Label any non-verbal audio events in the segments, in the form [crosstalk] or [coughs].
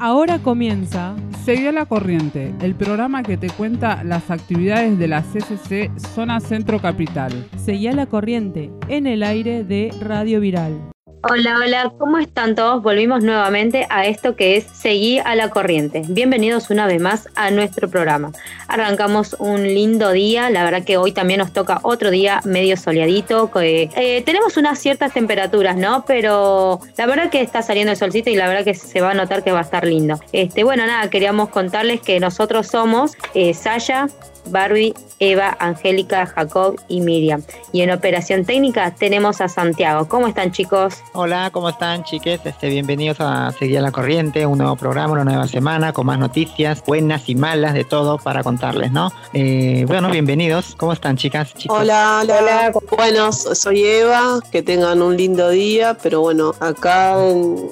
Ahora comienza Seguí a la corriente, el programa que te cuenta las actividades de la CCC Zona Centro Capital. Seguí a la corriente en el aire de Radio Viral. Hola, hola, ¿cómo están todos? Volvimos nuevamente a esto que es Seguí a la Corriente. Bienvenidos una vez más a nuestro programa. Arrancamos un lindo día, la verdad que hoy también nos toca otro día medio soleadito. Eh, tenemos unas ciertas temperaturas, ¿no? Pero la verdad que está saliendo el solcito y la verdad que se va a notar que va a estar lindo. Este, bueno, nada, queríamos contarles que nosotros somos eh, Saya, Barbie, Eva, Angélica, Jacob y Miriam. Y en operación técnica tenemos a Santiago. ¿Cómo están chicos? Hola, ¿cómo están chiques? Este, bienvenidos a Seguir a la Corriente, un nuevo programa, una nueva semana con más noticias, buenas y malas de todo para contarles, ¿no? Eh, bueno, bienvenidos. ¿Cómo están chicas? Hola, hola, hola. Bueno, soy Eva, que tengan un lindo día, pero bueno, acá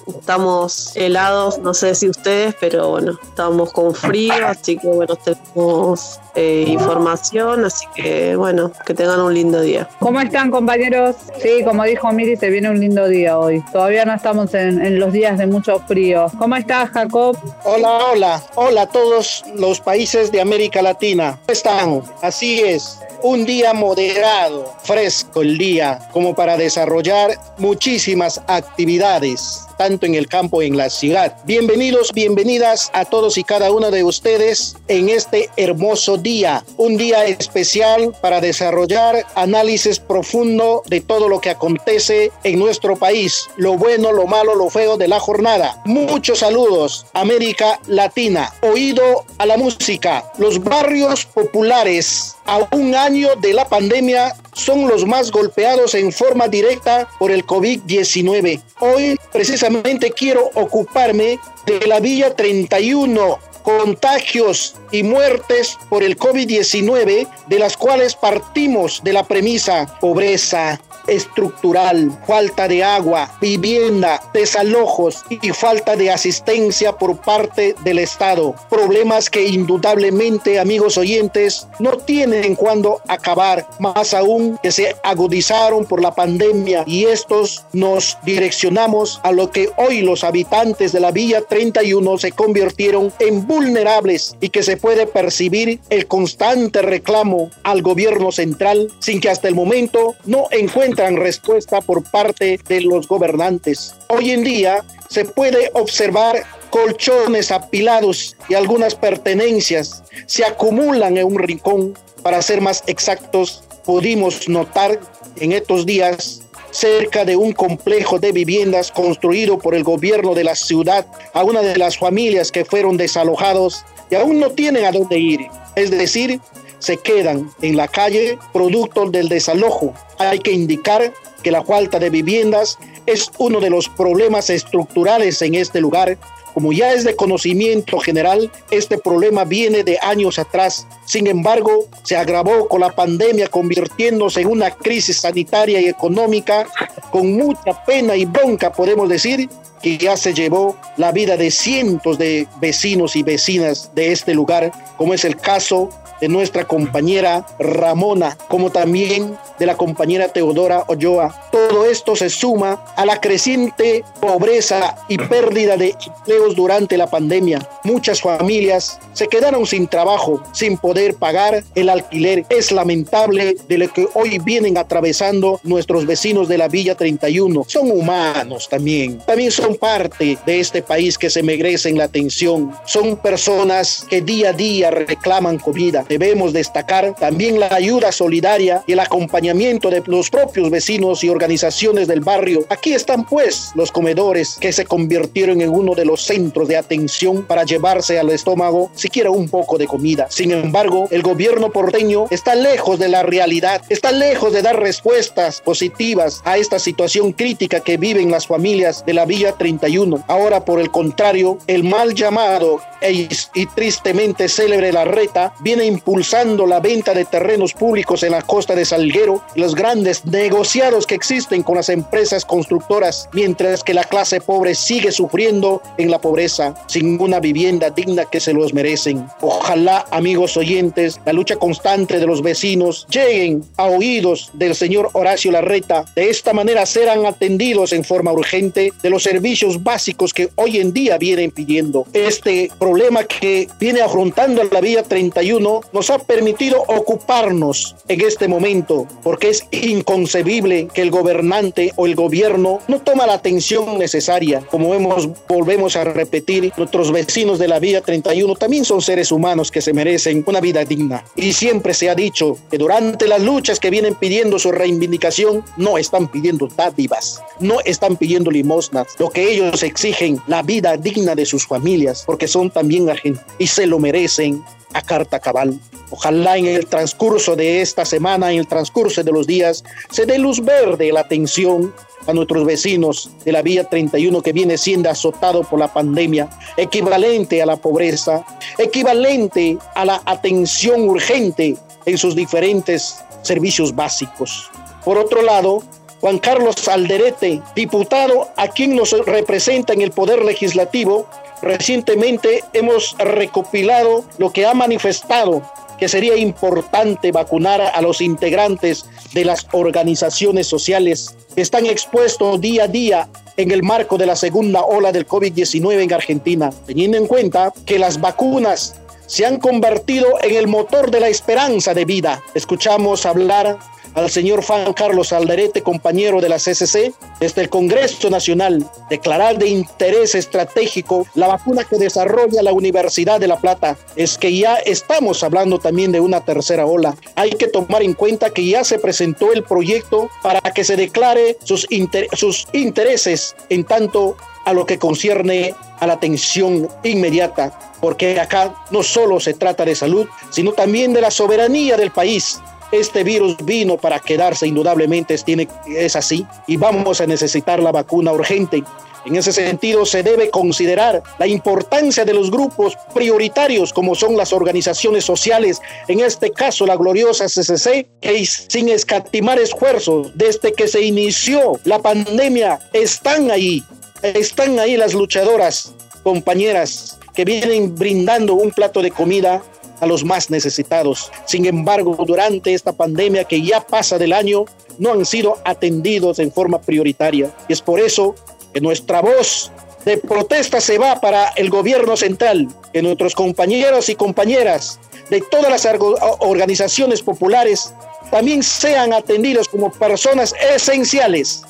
estamos helados, no sé si ustedes, pero bueno, estamos con frío, así que bueno, tenemos eh, información, así que bueno, que tengan un lindo día. ¿Cómo están compañeros? Sí, como dijo Miri, se viene un lindo día hoy. Todavía no estamos en, en los días de mucho frío. ¿Cómo estás, Jacob? Hola, hola, hola a todos los países de América Latina. ¿Cómo están? Así es un día moderado, fresco el día, como para desarrollar muchísimas actividades tanto en el campo en la ciudad. Bienvenidos, bienvenidas a todos y cada uno de ustedes en este hermoso día, un día especial para desarrollar análisis profundo de todo lo que acontece en nuestro país, lo bueno, lo malo, lo feo de la jornada. Muchos saludos, América Latina. Oído a la música, los barrios populares a un año de la pandemia son los más golpeados en forma directa por el COVID-19. Hoy precisamente quiero ocuparme de la Villa 31, contagios y muertes por el COVID-19, de las cuales partimos de la premisa pobreza, estructural, falta de agua, vivienda, desalojos y falta de asistencia por parte del Estado. Problemas que indudablemente, amigos oyentes, no tienen cuándo acabar, más aún que se agudizaron por la pandemia y estos nos direccionamos a lo que hoy los habitantes de la Villa 31 se convirtieron en vulnerables y que se puede percibir el constante reclamo al gobierno central sin que hasta el momento no encuentre respuesta por parte de los gobernantes. Hoy en día se puede observar colchones apilados y algunas pertenencias se acumulan en un rincón. Para ser más exactos, pudimos notar en estos días cerca de un complejo de viviendas construido por el gobierno de la ciudad a una de las familias que fueron desalojados y aún no tienen a dónde ir. Es decir, se quedan en la calle producto del desalojo. Hay que indicar que la falta de viviendas es uno de los problemas estructurales en este lugar. Como ya es de conocimiento general, este problema viene de años atrás. Sin embargo, se agravó con la pandemia, convirtiéndose en una crisis sanitaria y económica con mucha pena y bronca, podemos decir, que ya se llevó la vida de cientos de vecinos y vecinas de este lugar, como es el caso de nuestra compañera Ramona, como también de la compañera Teodora Olloa. Todo esto se suma a la creciente pobreza y pérdida de empleos durante la pandemia. Muchas familias se quedaron sin trabajo, sin poder pagar el alquiler. Es lamentable de lo que hoy vienen atravesando nuestros vecinos de la Villa 31. Son humanos también. También son parte de este país que se merecen la atención. Son personas que día a día reclaman comida debemos destacar también la ayuda solidaria y el acompañamiento de los propios vecinos y organizaciones del barrio. Aquí están pues los comedores que se convirtieron en uno de los centros de atención para llevarse al estómago siquiera un poco de comida. Sin embargo, el gobierno porteño está lejos de la realidad, está lejos de dar respuestas positivas a esta situación crítica que viven las familias de la Villa 31. Ahora, por el contrario, el mal llamado e y tristemente célebre La Reta viene impulsando la venta de terrenos públicos en la costa de Salguero, los grandes negociados que existen con las empresas constructoras, mientras que la clase pobre sigue sufriendo en la pobreza, sin una vivienda digna que se los merecen. Ojalá, amigos oyentes, la lucha constante de los vecinos lleguen a oídos del señor Horacio Larreta. De esta manera serán atendidos en forma urgente de los servicios básicos que hoy en día vienen pidiendo. Este problema que viene afrontando la vía 31 nos ha permitido ocuparnos en este momento porque es inconcebible que el gobernante o el gobierno no toma la atención necesaria. Como hemos, volvemos a repetir, nuestros vecinos de la vía 31 también son seres humanos que se merecen una vida digna. Y siempre se ha dicho que durante las luchas que vienen pidiendo su reivindicación, no están pidiendo dádivas, no están pidiendo limosnas. Lo que ellos exigen, la vida digna de sus familias, porque son también agentes y se lo merecen a carta cabal. Ojalá en el transcurso de esta semana, en el transcurso de los días, se dé luz verde la atención a nuestros vecinos de la vía 31 que viene siendo azotado por la pandemia, equivalente a la pobreza, equivalente a la atención urgente en sus diferentes servicios básicos. Por otro lado, Juan Carlos Alderete, diputado a quien nos representa en el Poder Legislativo, recientemente hemos recopilado lo que ha manifestado que sería importante vacunar a los integrantes de las organizaciones sociales que están expuestos día a día en el marco de la segunda ola del COVID-19 en Argentina, teniendo en cuenta que las vacunas se han convertido en el motor de la esperanza de vida. Escuchamos hablar al señor Juan Carlos Alderete, compañero de la CCC, desde el Congreso Nacional, declarar de interés estratégico la vacuna que desarrolla la Universidad de La Plata. Es que ya estamos hablando también de una tercera ola. Hay que tomar en cuenta que ya se presentó el proyecto para que se declare sus, sus intereses en tanto a lo que concierne a la atención inmediata, porque acá no solo se trata de salud, sino también de la soberanía del país este virus vino para quedarse, indudablemente es, tiene, es así, y vamos a necesitar la vacuna urgente. En ese sentido, se debe considerar la importancia de los grupos prioritarios, como son las organizaciones sociales, en este caso la gloriosa CCC, que sin escatimar esfuerzos, desde que se inició la pandemia, están ahí, están ahí las luchadoras, compañeras, que vienen brindando un plato de comida a los más necesitados. Sin embargo, durante esta pandemia que ya pasa del año, no han sido atendidos en forma prioritaria. Y es por eso que nuestra voz de protesta se va para el gobierno central, que nuestros compañeros y compañeras de todas las organizaciones populares también sean atendidos como personas esenciales.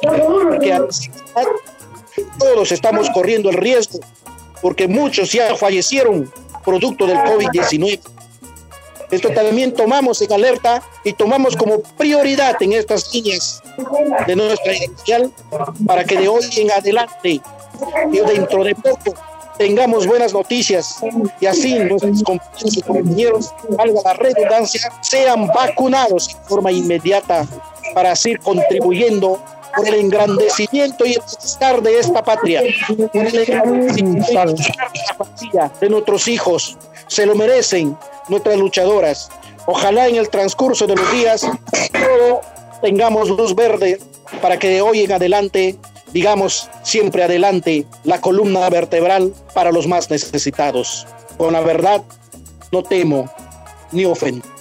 Porque todos estamos corriendo el riesgo, porque muchos ya fallecieron producto del COVID-19. Esto también tomamos en alerta y tomamos como prioridad en estas líneas de nuestra inicial para que de hoy en adelante y dentro de poco tengamos buenas noticias y así nuestros compañeros y compañeros, valga la redundancia, sean vacunados en forma inmediata para seguir contribuyendo por el engrandecimiento y el bienestar de esta patria, por el engrandecimiento de nuestros hijos. Se lo merecen nuestras luchadoras. Ojalá en el transcurso de los días tengamos luz verde para que de hoy en adelante digamos siempre adelante la columna vertebral para los más necesitados. Con la verdad, no temo ni ofendo.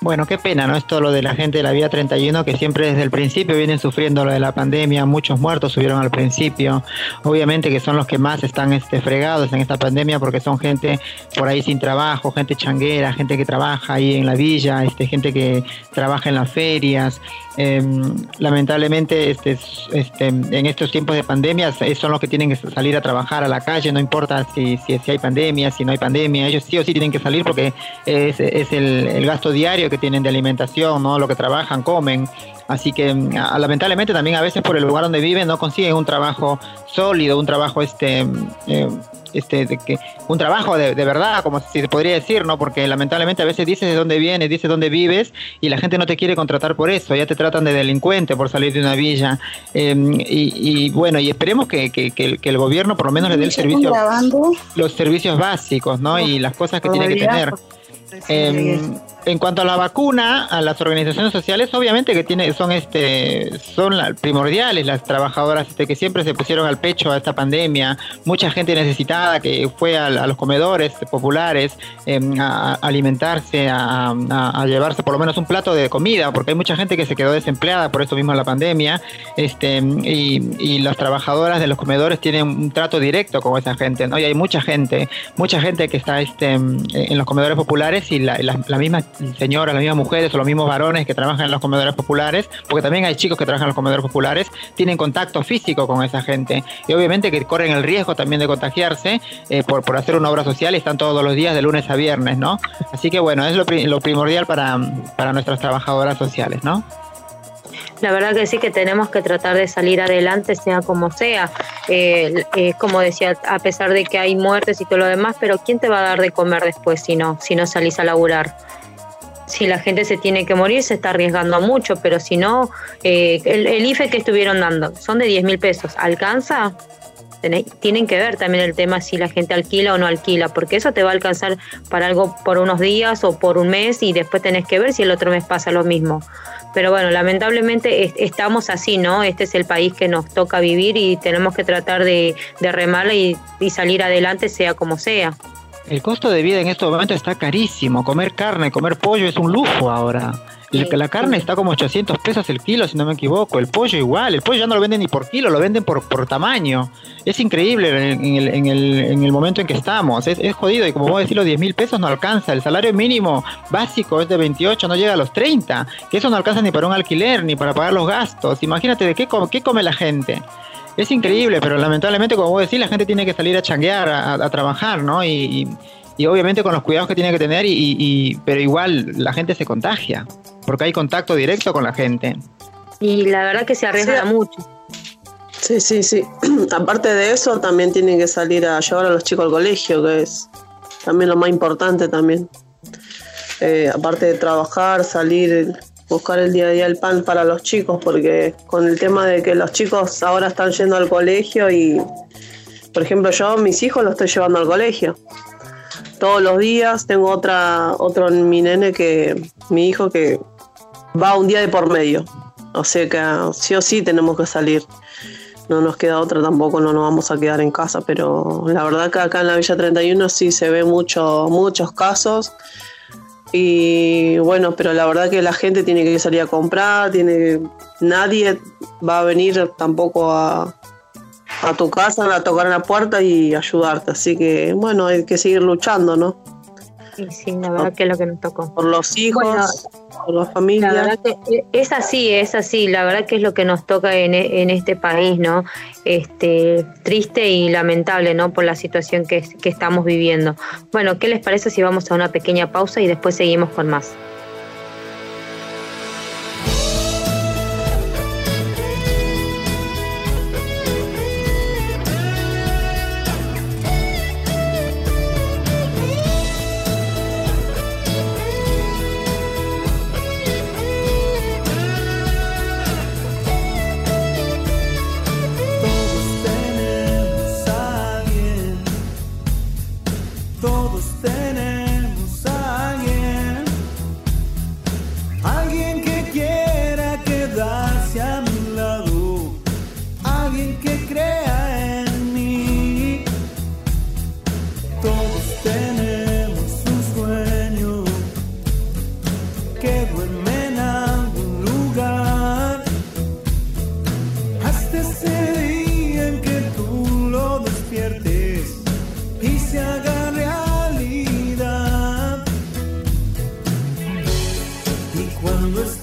Bueno, qué pena, ¿no? Esto lo de la gente de la vía 31 que siempre desde el principio vienen sufriendo lo de la pandemia, muchos muertos subieron al principio, obviamente que son los que más están este, fregados en esta pandemia porque son gente por ahí sin trabajo, gente changuera, gente que trabaja ahí en la villa, este, gente que trabaja en las ferias, Em, lamentablemente este, este, en estos tiempos de pandemia son los que tienen que salir a trabajar a la calle, no importa si, si, hay pandemia, si no hay pandemia, ellos sí o sí tienen que salir porque es, es el, gasto diario que tienen de alimentación, ¿no? lo que trabajan, comen. Así que mm, lamentablemente también a veces por el lugar donde viven no consiguen un trabajo sólido, un trabajo este mm, eh, este, de que un trabajo de, verdad, como si se podría decir, ¿no? Porque lamentablemente a veces dices de dónde vienes, dices dónde vives y la gente no te quiere contratar por eso, ya te tratan de delincuente por salir de una villa. Em, y, bueno, y esperemos que, que, que, el gobierno por lo menos le dé el servicio, los servicios básicos, ¿no? Y las cosas que tiene que tener. Em, en cuanto a la vacuna, a las organizaciones sociales, obviamente que tiene, son este, son primordiales las trabajadoras este, que siempre se pusieron al pecho a esta pandemia, mucha gente necesitada que fue a, los comedores populares em, a, alimentarse, a, llevarse por lo menos un plato de comida, porque hay mucha gente que se quedó desempleada por esto mismo la pandemia, este, y, las trabajadoras de los comedores tienen un trato directo con esa gente, ¿no? Y hay mucha gente, mucha gente que está este, en los comedores populares y la, la misma señoras, las mismas mujeres o los mismos varones que trabajan en los comedores populares, porque también hay chicos que trabajan en los comedores populares, tienen contacto físico con esa gente. Y obviamente que corren el riesgo también de contagiarse eh, por, por hacer una obra social y están todos los días de lunes a viernes, ¿no? Así que bueno, es lo, primordial para, para nuestras trabajadoras sociales, ¿no? La verdad que sí que tenemos que tratar de salir adelante, sea como sea. Eh, eh, como decía, a pesar de que hay muertes y todo lo demás, pero ¿quién te va a dar de comer después si no, si no salís a laburar? Si la gente se tiene que morir, se está arriesgando mucho, pero si no, eh, el, IFE que estuvieron dando son de 10 mil pesos, ¿alcanza? Tienen que ver también el tema si la gente alquila o no alquila, porque eso te va a alcanzar para algo por unos días o por un mes y después tenés que ver si el otro mes pasa lo mismo. Pero bueno, lamentablemente estamos así, ¿no? Este es el país que nos toca vivir y tenemos que tratar de, de remarla y salir adelante sea como sea. El costo de vida en estos momentos está carísimo. Comer carne, comer pollo es un lujo ahora. La carne está como 800 pesos el kilo, si no me equivoco. El pollo igual. El pollo ya no lo venden ni por kilo, lo venden por, por tamaño. Es increíble en el, en el, en el momento en que estamos. Es, es jodido. Y como vos decís, los 10 mil pesos no alcanza. El salario mínimo básico es de 28, no llega a los 30. Que eso no alcanza ni para un alquiler, ni para pagar los gastos. Imagínate de qué, qué come la gente. Es increíble, pero lamentablemente, como vos decís, la gente tiene que salir a changuear, a, trabajar, ¿no? Y, obviamente con los cuidados que tiene que tener, y, pero igual la gente se contagia, porque hay contacto directo con la gente. Y la verdad que se arriesga mucho. Sí, sí, sí. [clears throat] Aparte de eso, también tienen que salir a llevar a los chicos al colegio, que es también lo más importante también. Eh, aparte de trabajar, salir buscar el día a día el pan para los chicos, porque con el tema de que los chicos ahora están yendo al colegio y, por ejemplo, yo mis hijos los estoy llevando al colegio. Todos los días tengo otra, otro mi nene que, mi hijo que va un día de por medio. O sea que sí o sí tenemos que salir. No nos queda otra tampoco, no nos vamos a quedar en casa, pero la verdad que acá en la Villa 31 sí se ve mucho, muchos casos y bueno, pero la verdad que la gente tiene que salir a comprar, tiene nadie va a venir tampoco a, a tu casa, a tocar la puerta y ayudarte. Así que bueno, hay que seguir luchando, ¿no? Sí, sí, la verdad que es lo que nos tocó. Por los hijos, por la familia. La verdad que es así, es así, la verdad que es lo que nos toca en, en este país, ¿no? Este, triste y lamentable, ¿no? Por la situación que, que estamos viviendo. Bueno, ¿qué les parece si vamos a una pequeña pausa y después seguimos con más? quando as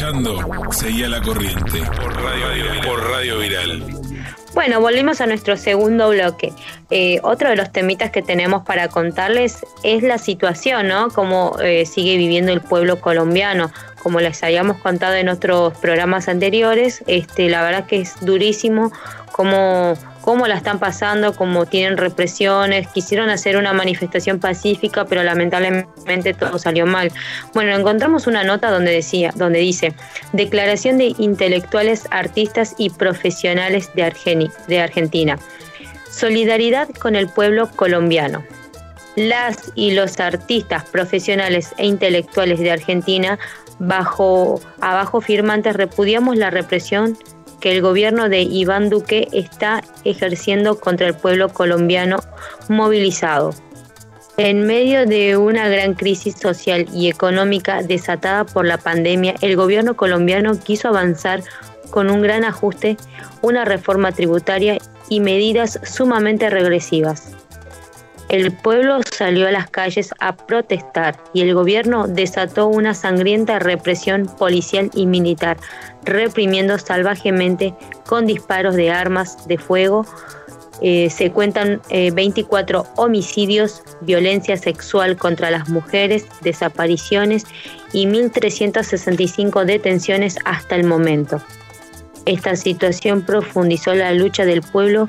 escuchando Seguí a la corriente por Radio Viral. Por Radio Viral. Bueno, volvimos a nuestro segundo bloque. Eh, otro de los temitas que tenemos para contarles es la situación, ¿no? Cómo eh, sigue viviendo el pueblo colombiano. Como les habíamos contado en otros programas anteriores, este, la verdad que es durísimo cómo, cómo la están pasando, cómo tienen represiones. Quisieron hacer una manifestación pacífica, pero lamentablemente todo salió mal. Bueno, encontramos una nota donde decía, donde dice Declaración de intelectuales, artistas y profesionales de, Argeni- de Argentina. Solidaridad con el pueblo colombiano. Las y los artistas profesionales e intelectuales de Argentina, bajo abajo firmantes, repudiamos la represión que el gobierno de Iván Duque está ejerciendo contra el pueblo colombiano movilizado. En medio de una gran crisis social y económica desatada por la pandemia, el gobierno colombiano quiso avanzar con un gran ajuste, una reforma tributaria y medidas sumamente regresivas. El pueblo salió a las calles a protestar y el gobierno desató una sangrienta represión policial y militar, reprimiendo salvajemente con disparos de armas de fuego. Eh, se cuentan eh, 24 homicidios, violencia sexual contra las mujeres, desapariciones y 1.365 detenciones hasta el momento. Esta situación profundizó la lucha del pueblo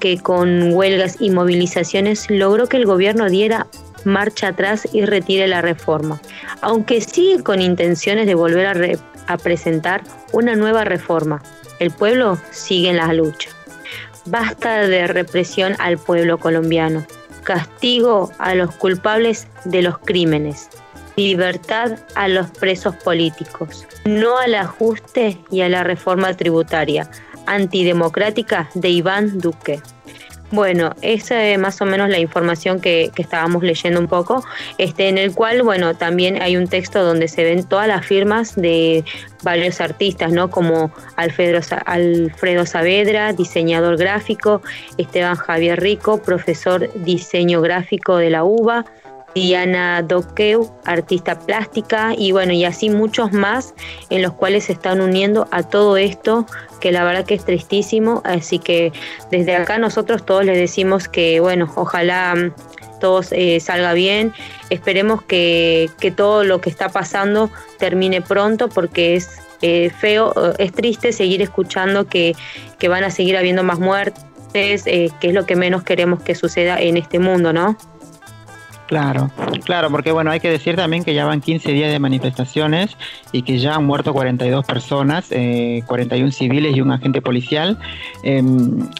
que con huelgas y movilizaciones logró que el gobierno diera marcha atrás y retire la reforma, aunque sigue con intenciones de volver a, a presentar una nueva reforma. El pueblo sigue en la lucha. Basta de represión al pueblo colombiano, castigo a los culpables de los crímenes, libertad a los presos políticos, no al ajuste y a la reforma tributaria antidemocrática de Iván Duque. Bueno, esa es más o menos la información que, estábamos leyendo un poco, este, en el cual, bueno, también hay un texto donde se ven todas las firmas de varios artistas, ¿no? Como Alfredo, Alfredo Saavedra, diseñador gráfico, Esteban Javier Rico, profesor diseño gráfico de la UBA, Diana Doqueu, artista plástica, y bueno, y así muchos más en los cuales se están uniendo a todo esto, que la verdad que es tristísimo, así que desde acá nosotros todos les decimos que, bueno, ojalá mm, todo eh, salga bien, esperemos que, que todo lo que está pasando termine pronto, porque es eh, feo, es triste seguir escuchando que, que van a seguir habiendo más muertes, eh, que es lo que menos queremos que suceda en este mundo, ¿no? Claro, claro, porque bueno, hay que decir también que ya van 15 días de manifestaciones y que ya han muerto 42 personas, eh, 41 civiles y un agente policial. eh,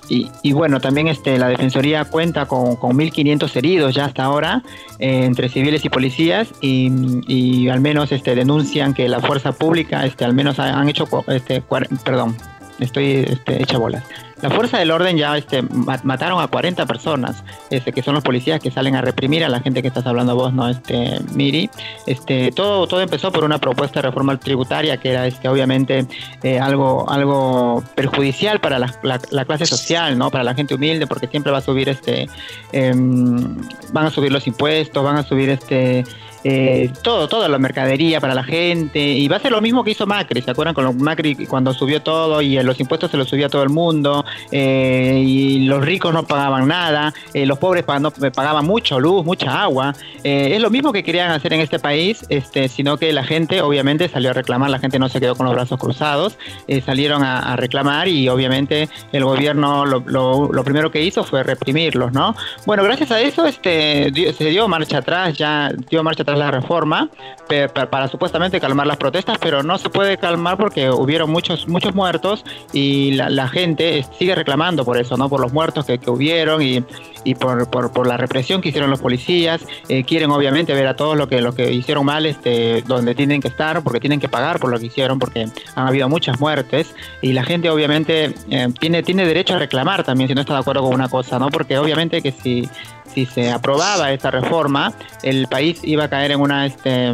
y, bueno, también este, la Defensoría cuenta con, con 1.500 heridos ya hasta ahora, eh, entre civiles y policías, y, y al menos este, denuncian que la fuerza pública este, al menos ha- han hecho, este, perdón, estoy este, hecha bolas. La fuerza del orden ya este, ma- mataron a 40 personas, este, que son los policías que salen a reprimir a la gente que estás hablando vos, ¿no? Este, Miri. Este, todo, todo empezó por una propuesta de reforma tributaria que era este, obviamente eh, algo, algo perjudicial para la, la- la clase social, ¿no? Para la gente humilde, porque siempre va a subir este em, van a subir los impuestos, van a subir este eh, todo, toda la mercadería para la gente. Y va a ser lo mismo que hizo Macri, ¿se acuerdan con Macri cuando subió todo y eh, los impuestos se los subía a todo el mundo eh, y los ricos no pagaban nada, los pobres pagaban mucho luz, mucha agua, es lo mismo que querían hacer en este país, este, sino que la gente obviamente salió a reclamar, la gente no se quedó con los brazos cruzados, salieron a, reclamar y obviamente el gobierno lo, primero que hizo fue reprimirlos, ¿no? Bueno, gracias a eso este, se dio marcha atrás, ya dio marcha atrás la reforma pe- pa- para, supuestamente calmar las protestas, pero no se puede calmar porque hubieron muchos muchos muertos y la, la gente sigue reclamando por eso, ¿no? Por los muertos que, que hubieron y, y por, por, por la represión que hicieron los policías. Eh, quieren obviamente ver a todos los que, los que hicieron mal este, donde tienen que estar, porque tienen que pagar por lo que hicieron, porque han habido muchas muertes y la gente obviamente eh, tiene, tiene derecho a reclamar también si no está de acuerdo con una cosa, ¿no? Porque obviamente que si, si se aprobaba esta reforma, el país iba a caer en una... Este,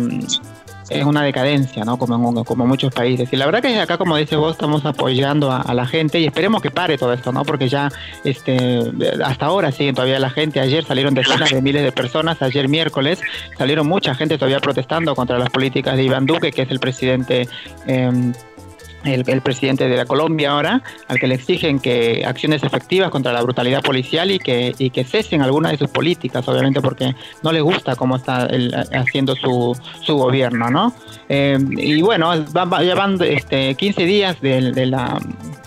en una decadencia, ¿no? Como, en- como muchos países. Y la verdad que acá, como dices vos, estamos apoyando a, a la gente y esperemos que pare todo esto, ¿no? Porque ya este, hasta ahora siguen todavía la gente. Ayer salieron decenas de miles de personas, ayer miércoles salieron mucha gente todavía protestando contra las políticas de Iván Duque, que es el presidente... em, el, el presidente de la Colombia ahora, al que le exigen que acciones efectivas contra la brutalidad policial y que, y que cesen algunas de sus políticas, obviamente porque no le gusta cómo está él haciendo su, su gobierno, ¿no? Eh, y bueno, va- ya van este, 15 días de, de la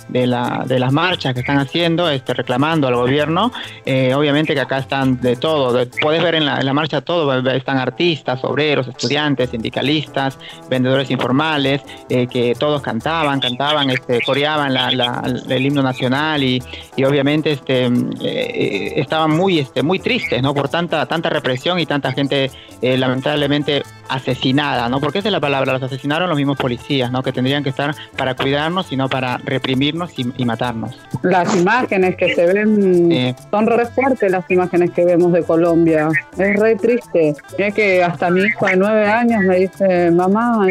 de, la, de las marchas que están haciendo, este, reclamando al gobierno. Eh, obviamente que acá están de todo, de- puedes ver en la, marcha todo, están artistas, obreros, estudiantes, sindicalistas, vendedores informales, eh, que todos cantaban, cantaban, este, coreaban la- la- el himno nacional y, y obviamente este, eh, estaban muy, este, muy tristes ¿no? por tanta, tanta represión y tanta gente lamentablemente asesinada, ¿no? porque esa es la palabra, los asesinaron los mismos policías, ¿no? que tendrían que estar para cuidarnos y no para reprimirnos y, y matarnos. Las imágenes que se ven son re fuertes las imágenes que vemos de Colombia. Es re triste. Mira que hasta mi hijo de nueve años me dice, mamá,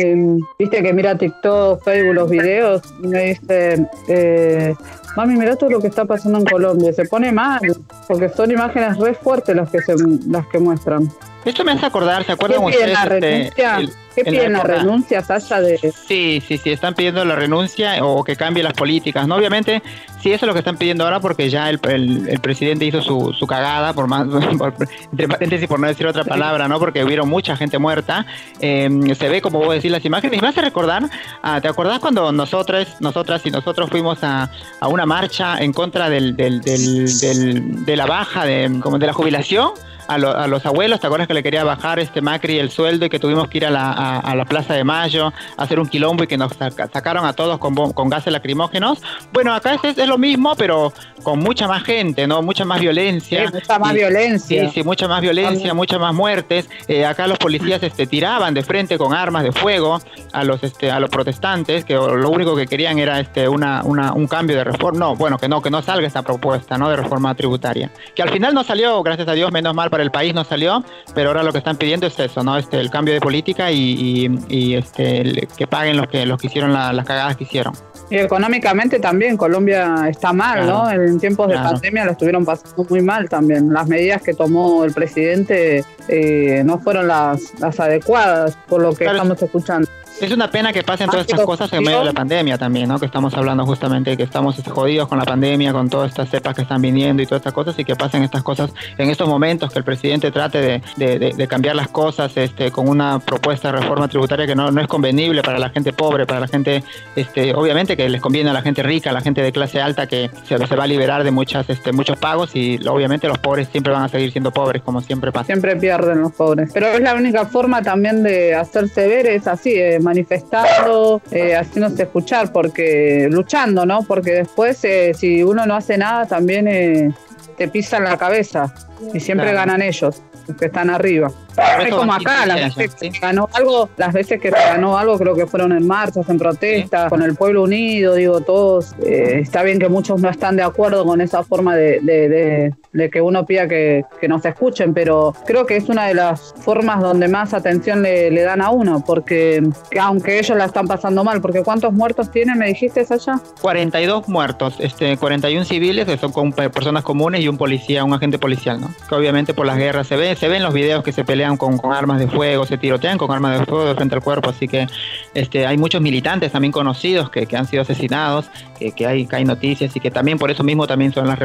viste que mira TikTok, Facebook, los videos, y me dice, eh, mami, mira todo lo que está pasando en Colombia. Se pone mal, porque son imágenes re fuertes las que se, las que muestran. Esto me hace acordar, ¿se ¿Qué acuerdan piden ustedes? la este, renuncia? el- ¿Qué la piden la renuncia, Sasha, de, Sí, sí, sí, están pidiendo la renuncia o que cambie las políticas, ¿no? Obviamente, sí, eso es lo que están pidiendo ahora porque ya el, el- el presidente hizo su, su cagada, por más, [laughs] por- entre paréntesis, por no decir otra palabra, ¿no? Porque hubieron mucha gente muerta. Eh, se ve, como vos decís, las imágenes. Y me hace recordar, ah, ¿te acordás cuando nosotras, nosotras y nosotros fuimos a, a una marcha en contra del, del, del- del- de la baja, de, como de la jubilación? A, lo- a los abuelos, ¿te acuerdas que le quería bajar este Macri el sueldo y que tuvimos que ir a la, a, a la Plaza de Mayo a hacer un quilombo y que nos saca- sacaron a todos con, gases lacrimógenos? Bueno, acá es, es lo mismo, pero con mucha más gente, ¿no? Mucha más violencia. Sí, mucha más Y- violencia. Sí, sí, mucha más violencia, muchas más muertes. Eh, acá los policías este, tiraban de frente con armas de fuego a los este, a los protestantes, que lo único que querían era este una, una, un cambio de reforma. No, bueno, que no, que no salga esta propuesta, ¿no? De reforma tributaria. Que al final no salió, gracias a Dios, menos mal para el país no salió, pero ahora lo que están pidiendo es eso, ¿no? Este, el cambio de política y, y- y, este, el- que paguen los que, los que hicieron la- las cagadas que hicieron. Y económicamente también Colombia está mal, Claro. ¿no? En tiempos de Claro. pandemia lo estuvieron pasando muy mal también. Las medidas que tomó el presidente eh, no fueron las, las adecuadas, por lo que Claro. estamos escuchando. Es una pena que pasen todas que estas cosas en medio de la pandemia también, ¿no? Que estamos hablando justamente de que estamos este, jodidos con la pandemia, con todas estas cepas que están viniendo y todas estas cosas, y que pasen estas cosas en estos momentos, que el presidente trate de, de- de- de cambiar las cosas este, con una propuesta de reforma tributaria que no, no es convenible para la gente pobre, para la gente, este, obviamente que les conviene a la gente rica, a la gente de clase alta, que se, se va a liberar de muchas, este, muchos pagos, y obviamente los pobres siempre van a seguir siendo pobres, como siempre pasa. Siempre pierden los pobres. Pero es la única forma también de hacerse ver, es así, eh, manifestando, eh, haciéndose escuchar, porque luchando, ¿no? Porque después, eh, si uno no hace nada, también eh, te pisan la cabeza y siempre Claro. ganan ellos, los que están arriba. Es como acá, las 15 veces días, que se ganó algo, las veces que se ganó algo creo que fueron en marchas, en protestas, con el pueblo unido, digo, todos, eh, está bien que muchos no están de acuerdo con esa forma de, de- de- de que uno pida que, que nos escuchen, pero creo que es una de las formas donde más atención le, le dan a uno, porque que aunque ellos la están pasando mal, porque ¿cuántos muertos tienen, me dijiste allá? 42 muertos, este, 41 civiles que son con pe- personas comunes y un policía, un agente policial, ¿no? Que obviamente por las guerras se ve, se ven los videos que se pelean con, con armas de fuego, se tirotean con armas de fuego de frente al cuerpo, así que este, hay muchos militantes también conocidos que, que han sido asesinados, que, que hay, que hay noticias y que también por eso mismo también son las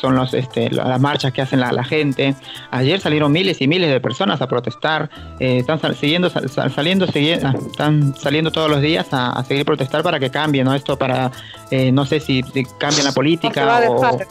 son los, este, la- las marchas que hacen la, la gente. Ayer salieron miles y miles de personas a protestar, eh, están sal- siguiendo, sal- sal- saliendo, segui- ah, están saliendo todos los días a, a seguir protestar para que cambie, ¿no? Esto para, eh, no sé si, si cambia la No política se va a o... dejar.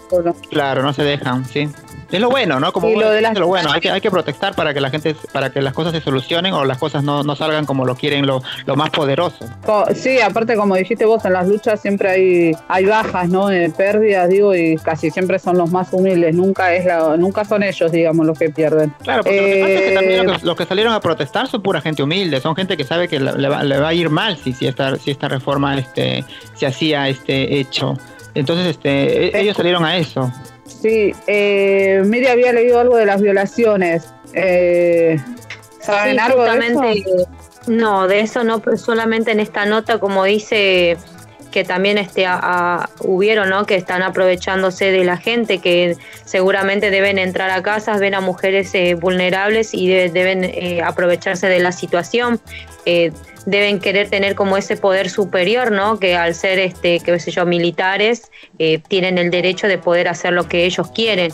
Claro, no se dejan, sí. Es lo bueno, ¿no? Como vos lo de las- lo bueno, hay que, hay que protestar para que la gente, para que las cosas se solucionen o las cosas no, no salgan como lo quieren lo, lo más poderoso. Sí, aparte como dijiste vos, en las luchas siempre hay, hay bajas, ¿no? Eh, pérdidas, digo, y casi siempre son los más humildes, nunca es la, nunca son ellos, digamos, los que pierden. Claro, porque lo que pasa es que también Eh, los que, los que salieron a protestar son pura gente humilde, son gente que sabe que le, le va, le va a ir mal si, si esta, si esta reforma este, se hacía este hecho. Entonces, este, e- ellos salieron a eso. Sí, eh, Miri había leído algo de las violaciones. Eh, ¿Saben Sí, algo de eso? No, de eso no, solamente en esta nota, como dice que también este a- hubieron, ¿no? Que están aprovechándose de la gente, que seguramente deben entrar a casas, ven a mujeres eh, vulnerables y de- deben eh, aprovecharse de la situación. Eh, deben querer tener como ese poder superior, ¿no? Que al ser, este, qué sé yo, militares, eh, tienen el derecho de poder hacer lo que ellos quieren.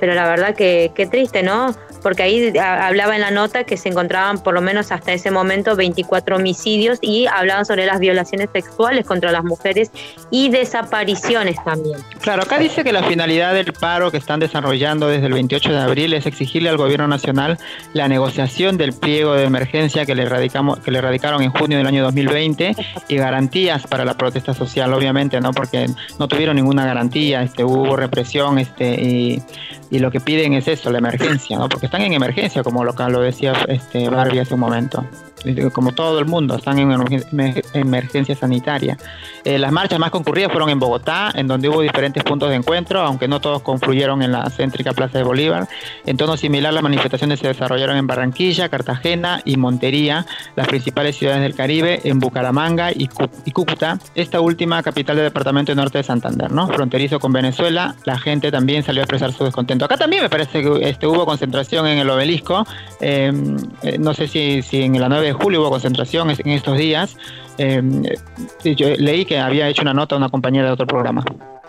Pero la verdad que qué triste, ¿no? Porque ahí a- hablaba en la nota que se encontraban por lo menos hasta ese momento 24 homicidios y hablaban sobre las violaciones sexuales contra las mujeres y desapariciones también. Claro, acá dice que la finalidad del paro que están desarrollando desde el 28 de abril es exigirle al gobierno nacional la negociación del pliego de emergencia que le, radicamos, que le radicaron en junio del año 2020 y garantías para la protesta social, obviamente, ¿no? Porque no tuvieron ninguna garantía, este, hubo represión este, y, y lo que piden es eso, la emergencia, ¿no? Porque están en emergencia, como lo, lo decía este, Barbie hace un momento. Como todo el mundo, están en emergen- emer- emergencia sanitaria. Eh, las marchas más concurridas fueron en Bogotá, en donde hubo diferentes puntos de encuentro, aunque no todos confluyeron en la céntrica Plaza de Bolívar. En tono similar, las manifestaciones se desarrollaron en Barranquilla, Cartagena y Montería, las principales ciudades del Caribe, en Bucaramanga y, y Cúcuta, esta última capital del departamento de norte de Santander, ¿no? Fronterizo con Venezuela, la gente también salió a expresar su descontento. Acá también me parece que este, hubo concentración en el obelisco, eh, eh, no sé si, si en la 9 de julio hubo concentración en estos días. Eh, yo leí que había hecho una nota una compañera de otro programa.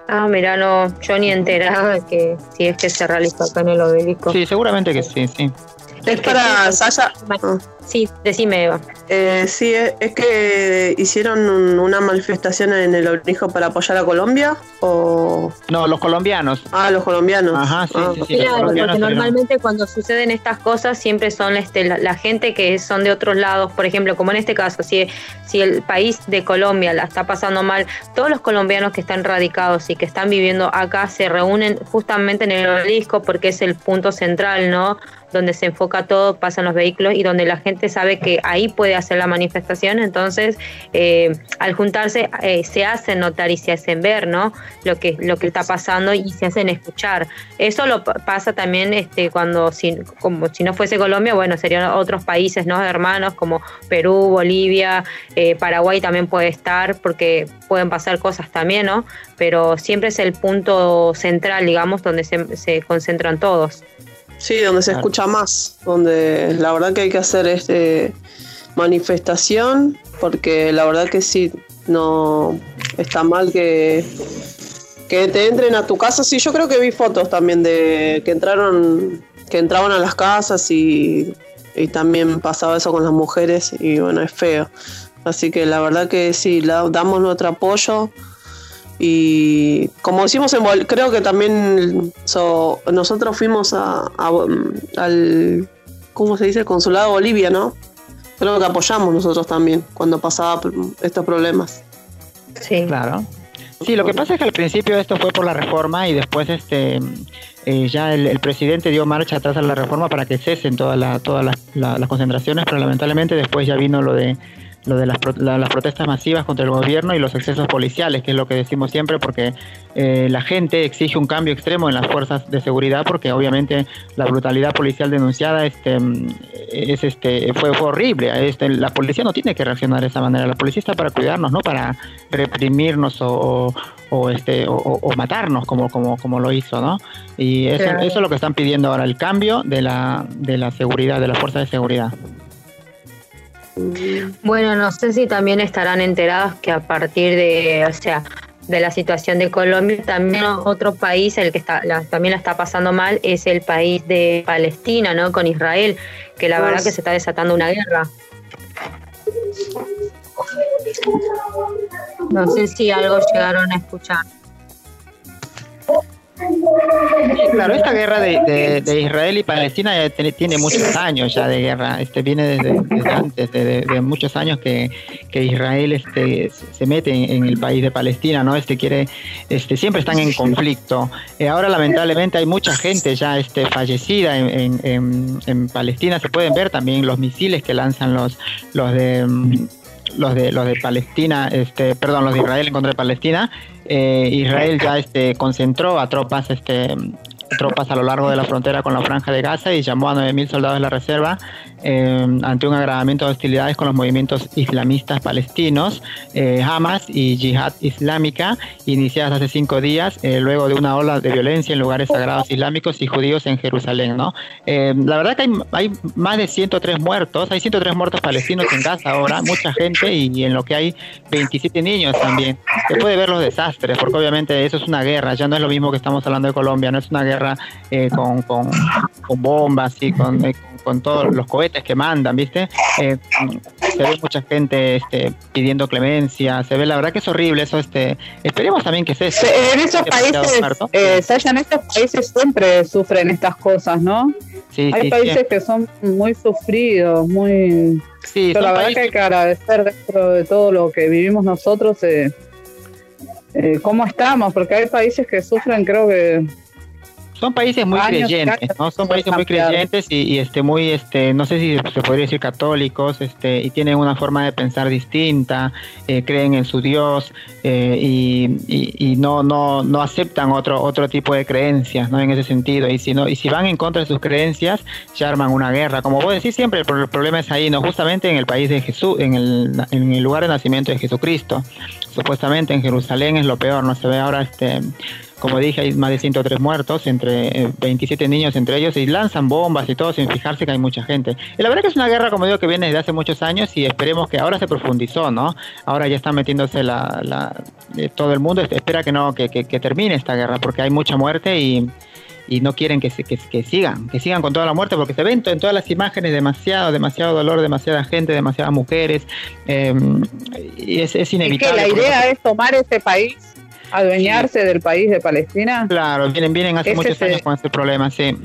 Ah, mira, no, yo ni enterada que si es que se realizó acá en el obelisco. Sí, seguramente que sí, sí. Es para Sasha. Ah. Sí, decime, Eva. Eh, sí, es es que hicieron un- una manifestación en el obelisco para apoyar a Colombia o No, los colombianos. ah los colombianos. Ajá, sí, Ah. sí, sí. los Claro, colombianos porque normalmente cuando suceden estas cosas siempre son este, la, la gente que son de otros lados, por ejemplo, como en este caso, si, si el país de Colombia la está pasando mal, todos los colombianos que están radicados y que están viviendo acá se reúnen justamente en el obelisco porque es el punto central, ¿no? Donde se enfoca todo, pasan los vehículos y donde la gente sabe que ahí puede hacer la manifestación, entonces eh, al juntarse eh, se hacen notar y se hacen ver, ¿no? Lo que lo que está pasando y se hacen escuchar. Eso lo pa- pasa también este cuando si como si no fuese Colombia, bueno, serían otros países, ¿no? Hermanos como Perú, Bolivia, eh, Paraguay también puede estar porque pueden pasar cosas también, ¿no? Pero siempre es el punto central, digamos, donde se, se concentran todos. Sí, donde se Claro. escucha más, donde la verdad que hay que hacer este manifestación, porque la verdad que sí, no está mal que, que te entren a tu casa. Sí, yo creo que vi fotos también de que entraron, que entraban a las casas y, y también pasaba eso con las mujeres y bueno, es feo. Así que la verdad que sí, la- damos nuestro apoyo y como decimos en Bol- creo que también so- nosotros fuimos a, a- al ¿cómo se dice? consulado de Bolivia, ¿no? Creo que apoyamos nosotros también cuando pasaba estos problemas. Sí. Claro. Sí, lo que pasa es que al principio esto fue por la reforma y después este eh, ya el, el presidente dio marcha atrás a la reforma para que cesen todas la- todas las, la- las concentraciones, pero lamentablemente después ya vino lo de lo de las, la- las protestas masivas contra el gobierno y los excesos policiales, que es lo que decimos siempre, porque eh, la gente exige un cambio extremo en las fuerzas de seguridad, porque obviamente la brutalidad policial denunciada este, mm, es, este, fue, fue horrible. Este, la policía no tiene que reaccionar de esa manera. La policía está para cuidarnos, no para reprimirnos o, o- o, este, o, o- o matarnos como, como, como lo hizo, ¿no? Y eso, Claro. eso es lo que están pidiendo ahora, el cambio de la, de la seguridad, de las fuerzas de seguridad. Bueno, no sé si también estarán enterados que a partir de, o sea, de la situación de Colombia, también otro país, el que está, también la está pasando mal, es el país de Palestina, ¿no? Con Israel, que la verdad que se está desatando una guerra. No sé si algo llegaron a escuchar. Claro, esta guerra de, de- de Israel y Palestina ya tiene, tiene muchos años ya de guerra. Este viene desde, desde antes, de, muchos años que, que Israel este, se mete en, en el país de Palestina, ¿no? Este quiere, este siempre están en conflicto. Eh, ahora lamentablemente hay mucha gente ya este fallecida en, en- en- en Palestina. Se pueden ver también los misiles que lanzan los los de mm, los de los de Palestina, este, perdón, los de Israel en contra de Palestina. Eh, Israel ya este concentró a tropas este tropas a lo largo de la frontera con la franja de Gaza y llamó a 9.000 soldados de la reserva eh, ante un agravamiento de hostilidades con los movimientos islamistas palestinos, eh, Hamas y Yihad Islámica, iniciadas hace cinco días, eh, luego de una ola de violencia en lugares sagrados islámicos y judíos en Jerusalén. ¿no? Eh, la verdad que hay, hay más de 103 muertos, hay 103 muertos palestinos en Gaza ahora, mucha gente y, en lo que hay 27 niños también. Se puede ver los desastres, porque obviamente eso es una guerra, ya no es lo mismo que estamos hablando de Colombia, no es una guerra eh, con, con, con bombas y con, eh, con, todos los cohetes que mandan, ¿viste? Eh, se ve mucha gente este, pidiendo clemencia, se ve, la verdad que es horrible eso, este, esperemos también que se... En esos países, eh, Sasha, en estos países siempre sufren estas cosas, ¿no? Sí, Hay sí, países siempre. que son muy sufridos, muy... Sí, Pero la verdad que hay que agradecer dentro de todo lo que vivimos nosotros eh, eh, cómo estamos, porque hay países que sufren, creo que Son países muy creyentes, ¿no? Son países muy creyentes y, y, este muy este no sé si se podría decir católicos, este y tienen una forma de pensar distinta, eh, creen en su Dios eh, y, y- y no no no aceptan otro otro tipo de creencias, ¿no? En ese sentido y si no y si van en contra de sus creencias se arman una guerra. Como vos decís siempre el problema es ahí, no justamente en el país de Jesús, en el en el lugar de nacimiento de Jesucristo. Supuestamente en Jerusalén es lo peor, no se ve ahora este como dije, hay más de 103 muertos, entre eh, 27 niños entre ellos, y lanzan bombas y todo sin fijarse que hay mucha gente. Y la verdad que es una guerra, como digo, que viene desde hace muchos años y esperemos que ahora se profundizó, ¿no? Ahora ya está metiéndose la, la- eh, todo el mundo, espera que no, que, que- que termine esta guerra, porque hay mucha muerte y, y no quieren que, se- que, que sigan, que sigan con toda la muerte, porque se ven en todas las imágenes demasiado, demasiado dolor, demasiada gente, demasiadas mujeres, eh, y es, es es que inevitable. la idea es tomar ese país, adueñarse del país de Palestina. Claro, vienen, vienen hace Ese muchos se- años con este problema, sí.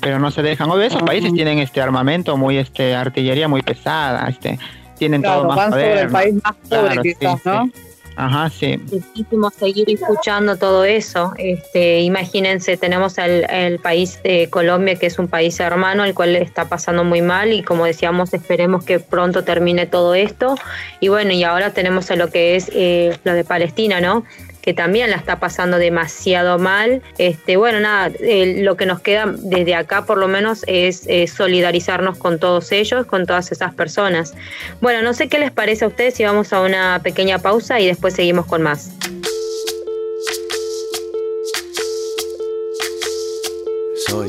Pero no se dejan. Obvio, esos países tienen este armamento muy, este, artillería muy pesada, este, tienen Claro, todo más van sobre el país más pobre Claro, sí, quizás, ¿no? sí. Ajá, sí. Muchísimo seguir escuchando todo eso. Este, imagínense, tenemos el, el país de Colombia, que es un país hermano, el cual está pasando muy mal y como decíamos, esperemos que pronto termine todo esto. Y bueno, y ahora tenemos a lo que es eh, lo de Palestina, ¿no? Que también la está pasando demasiado mal. Este, bueno, nada, lo que nos queda desde acá por lo menos es solidarizarnos con todos ellos, con todas esas personas. Bueno, no sé qué les parece a ustedes si vamos a una pequeña pausa y después seguimos con más. Soy,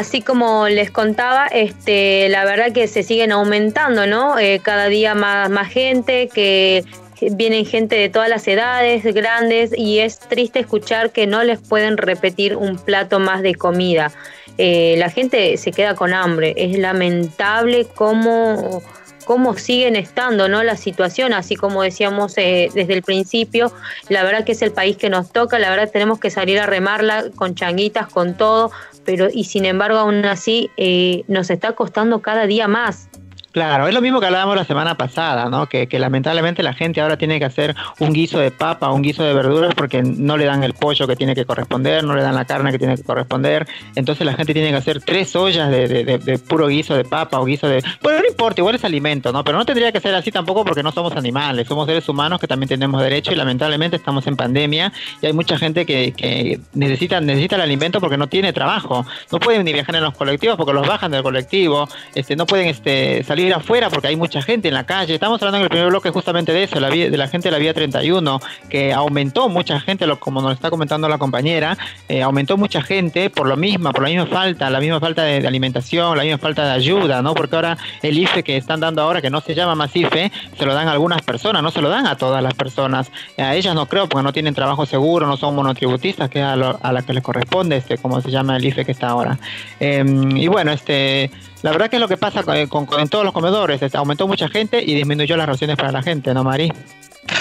así como les contaba, este, la verdad que se siguen aumentando, ¿no? Eh, cada día más, más gente, que vienen gente de todas las edades, grandes, y es triste escuchar que no les pueden repetir un plato más de comida. Eh, la gente se queda con hambre. Es lamentable cómo cómo siguen estando no la situación así como decíamos eh, desde el principio la verdad que es el país que nos toca la verdad tenemos que salir a remarla con changuitas con todo pero y sin embargo aún así eh, nos está costando cada día más Claro, es lo mismo que hablábamos la semana pasada, ¿no? Que, que lamentablemente la gente ahora tiene que hacer un guiso de papa, un guiso de verduras porque no le dan el pollo que tiene que corresponder, no le dan la carne que tiene que corresponder. Entonces la gente tiene que hacer tres ollas de, puro guiso de papa o guiso de... Bueno, no importa, igual es alimento, ¿no? Pero no tendría que ser así tampoco porque no somos animales, somos seres humanos que también tenemos derecho y lamentablemente estamos en pandemia y hay mucha gente que, que necesita, necesita el alimento porque no tiene trabajo. No pueden ni viajar en los colectivos porque los bajan del colectivo, este, no pueden este, salir afuera porque hay mucha gente en la calle. Estamos hablando en el primer bloque justamente de eso, la vía- de la gente de la vía 31, que aumentó mucha gente, lo, como nos está comentando la compañera, eh, aumentó mucha gente por lo mismo, por la misma falta, la misma falta de, alimentación, la misma falta de ayuda, ¿no? Porque ahora el IFE que están dando ahora, que no se llama más IFE, se lo dan a algunas personas, no se lo dan a todas las personas. A ellas no creo, porque no tienen trabajo seguro, no son monotributistas, que es a, lo- a la que les corresponde, este, como se llama el IFE que está ahora. Eh, y bueno, este, la verdad que es lo que pasa con, con- todos los comedores, aumentó mucha gente y disminuyó las raciones para la gente, ¿no, Mari?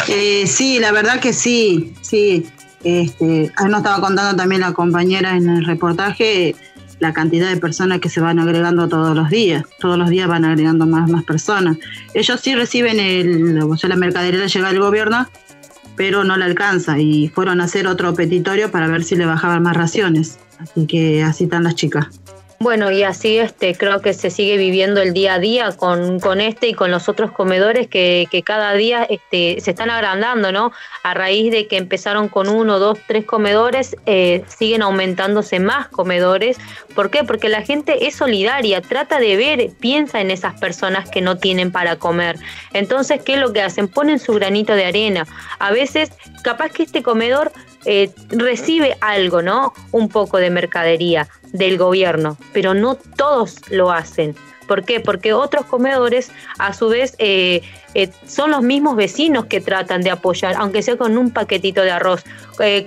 Eh, sí, la verdad que sí, sí. Este, ahí nos estaba contando también la compañera en el reportaje la cantidad de personas que se van agregando todos los días. Todos los días van agregando más, más personas. Ellos sí reciben el, o sea, la mercadería le llega del gobierno, pero no le alcanza y fueron a hacer otro petitorio para ver si le bajaban más raciones. Así que así están las chicas. Bueno, y así este, creo que se sigue viviendo el día a día con, con este y con los otros comedores que, que cada día este, se están agrandando, ¿no? A raíz de que empezaron con uno, dos, tres comedores, eh, siguen aumentándose más comedores. ¿Por qué? Porque la gente es solidaria, trata de ver, piensa en esas personas que no tienen para comer. Entonces, ¿qué es lo que hacen? Ponen su granito de arena. A veces, capaz que este comedor eh, recibe algo, ¿no? Un poco de mercadería del gobierno, pero no todos lo hacen. ¿Por qué? Porque otros comedores, a su vez, eh, eh, son los mismos vecinos que tratan de apoyar, aunque sea con un paquetito de arroz,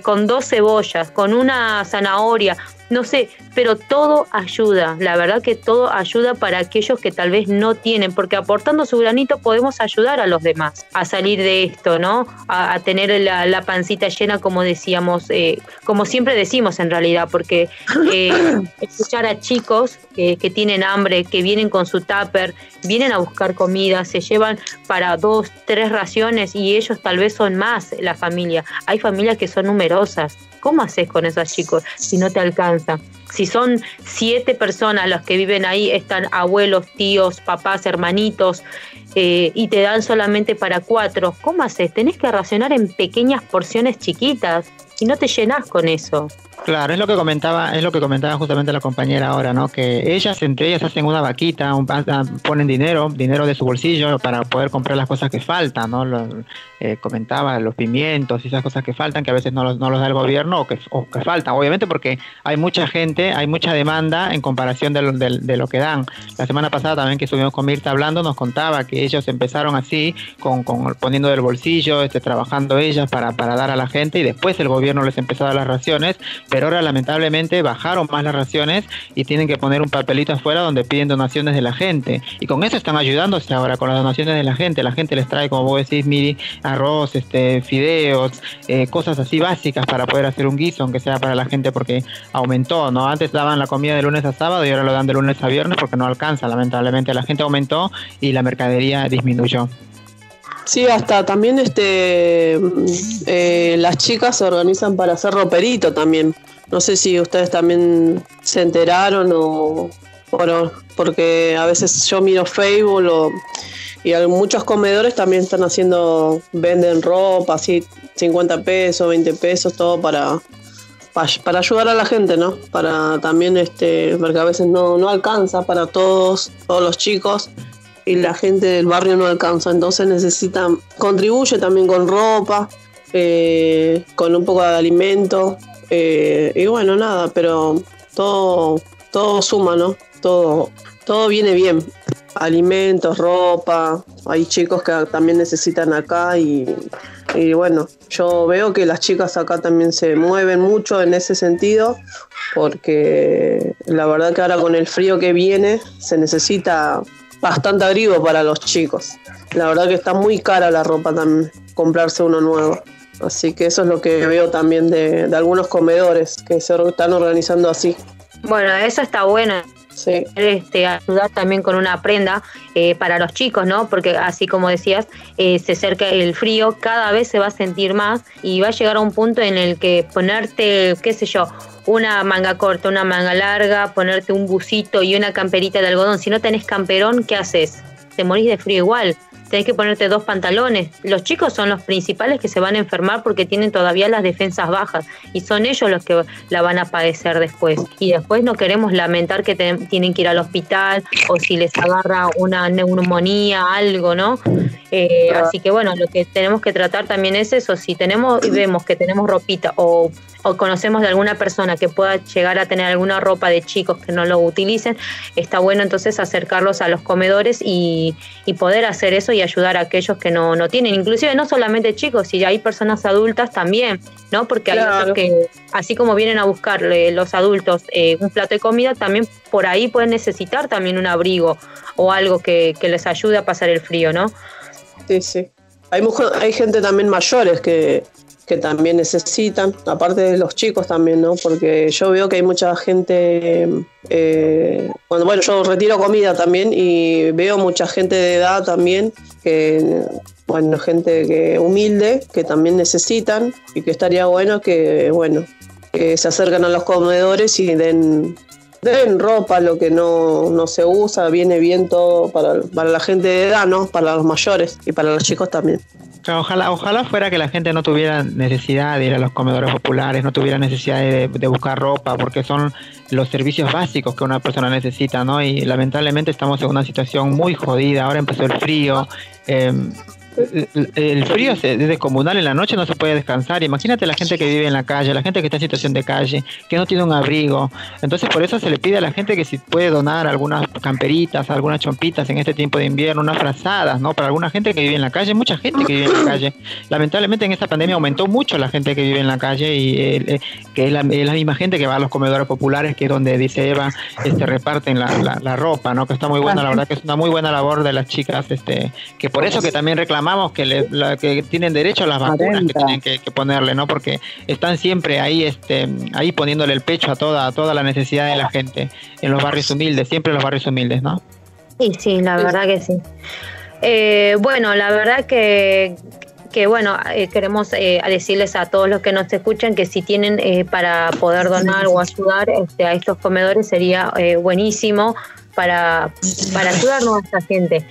con dos cebollas, con una zanahoria, no sé, pero todo ayuda, la verdad que todo ayuda para aquellos que tal vez no tienen, porque aportando su granito podemos ayudar a los demás a salir de esto, ¿no? A, a tener la, la pancita llena, como decíamos, eh, como siempre decimos en realidad, porque eh, [coughs] escuchar a chicos que, que tienen hambre, que vienen con su tupper, vienen a buscar comida, se llevan para dos, tres raciones y ellos tal vez son más la familia. Hay familias que son numerosas. ¿Cómo haces con esos chicos si no te alcanza? Si son siete personas los que viven ahí, están abuelos, tíos, papás, hermanitos, eh, y te dan solamente para cuatro, ¿cómo haces? Tenés que racionar en pequeñas porciones chiquitas y no te llenás con eso. Claro, es lo que comentaba, es lo que comentaba justamente la compañera ahora, ¿no? Que ellas entre ellas hacen una vaquita, un- ah, ponen dinero, dinero de su bolsillo para poder comprar las cosas que faltan, ¿no? Lo- eh, comentaba los pimientos y esas cosas que faltan que a veces no los, no los da el gobierno o que, o que faltan, obviamente porque hay mucha gente, hay mucha demanda en comparación de lo, de- lo que dan. La semana pasada también que estuvimos con Mirta hablando nos contaba que ellos empezaron así, con, con poniendo del bolsillo, este, trabajando ellas para, para dar a la gente y después el gobierno les empezó a dar las raciones, pero ahora lamentablemente bajaron más las raciones y tienen que poner un papelito afuera donde piden donaciones de la gente. Y con eso están ayudándose ahora, con las donaciones de la gente. La gente les trae, como vos decís, Miri, arroz, este, fideos, eh, cosas así básicas para poder hacer un guiso, aunque sea para la gente, porque aumentó, ¿no? Antes daban la comida de lunes a sábado y ahora lo dan de lunes a viernes porque no alcanza, lamentablemente. La gente aumentó y la mercadería disminuyó. Sí, hasta también este mm, eh, las chicas se organizan para hacer roperito también. No sé si ustedes también se enteraron o, porque a veces yo miro Facebook o- y muchos comedores también están haciendo, venden ropa, así 50 pesos, 20 pesos, todo para, pa- para ayudar a la gente, ¿no? Para también, este, porque a veces no, no alcanza para todos, todos los chicos y la gente del barrio no alcanza, entonces necesitan, contribuye también con ropa, eh, con un poco de alimento, eh, y bueno, nada, pero todo, todo suma, ¿no? Todo, todo viene bien. Alimentos, ropa, hay chicos que también necesitan acá y, y bueno, yo veo que las chicas acá también se mueven mucho en ese sentido, porque la verdad que ahora con el frío que viene se necesita bastante abrigo para los chicos. La verdad que está muy cara la ropa también, comprarse uno nuevo. Así que eso es lo que veo también de, de algunos comedores que se están organizando así. Bueno, eso está bueno. Sí. este, ayudar también con una prenda eh, para los chicos, ¿no? Porque así como decías, eh, se acerca el frío, cada vez se va a sentir más y va a llegar a un punto en el que ponerte, qué sé yo, una manga corta, una manga larga, ponerte un busito y una camperita de algodón. Si no tenés camperón, ¿qué haces? Te morís de frío igual. Tenés que ponerte dos pantalones. Los chicos son los principales que se van a enfermar porque tienen todavía las defensas bajas y son ellos los que la van a padecer después. Y después no queremos lamentar que te- tienen que ir al hospital o si les agarra una neumonía, algo, ¿no? Eh, así que bueno, lo que tenemos que tratar también es eso. Si tenemos y vemos que tenemos ropita o, o conocemos de alguna persona que pueda llegar a tener alguna ropa de chicos que no lo utilicen, está bueno entonces acercarlos a los comedores y, y poder hacer eso y ayudar a aquellos que no, no tienen. Inclusive no solamente chicos, si hay personas adultas también, ¿no? Porque hay otros que, así como vienen a buscar eh, los adultos eh, un plato de comida, también por ahí pueden necesitar también un abrigo o algo que, que les ayude a pasar el frío, ¿no? Sí, sí. Hay, mujer- hay gente también mayores que, también necesitan, aparte de los chicos también, ¿no? Porque yo veo que hay mucha gente, eh, bueno, yo retiro comida también y veo mucha gente de edad también, que, bueno, gente que humilde, que también necesitan y que estaría bueno que, bueno, que se acercan a los comedores y den, den ropa, lo que no, no se usa, viene bien todo para, para la gente de edad, ¿no? Para los mayores y para los chicos también. Ojalá, ojalá fuera que la gente no tuviera necesidad de ir a los comedores populares, no tuviera necesidad de, de buscar ropa, porque son los servicios básicos que una persona necesita, ¿no? Y lamentablemente estamos en una situación muy jodida. Ahora empezó el frío. eh, el- frío es descomunal en la noche no se puede descansar. Imagínate la gente que vive en la calle la gente que está en situación de calle que no tiene un abrigo. Entonces por eso se le pide a la gente que si puede donar algunas camperitas algunas chompitas en este tiempo de invierno unas frazadas no para alguna gente que vive en la calle mucha gente que vive en la calle. Lamentablemente en esta pandemia aumentó mucho la gente que vive en la calle y eh, que es la, es la misma gente que va a los comedores populares que es donde dice Eva este reparten la, la- la ropa no que está muy buena la verdad que es una muy buena labor de las chicas este que por eso que también reclamamos que, le- la- que tienen derecho a las vacunas que tienen que, que ponerle no porque están siempre ahí este ahí poniéndole el pecho a toda a toda la necesidad de la gente en los barrios humildes siempre en los barrios humildes no Y sí, la verdad que sí. Eh, bueno, la verdad que, que bueno, eh, queremos eh, decirles a todos los que nos escuchan que si tienen eh, para poder donar o ayudar este, a estos comedores sería buenísimo para, para ayudarnos a esta gente.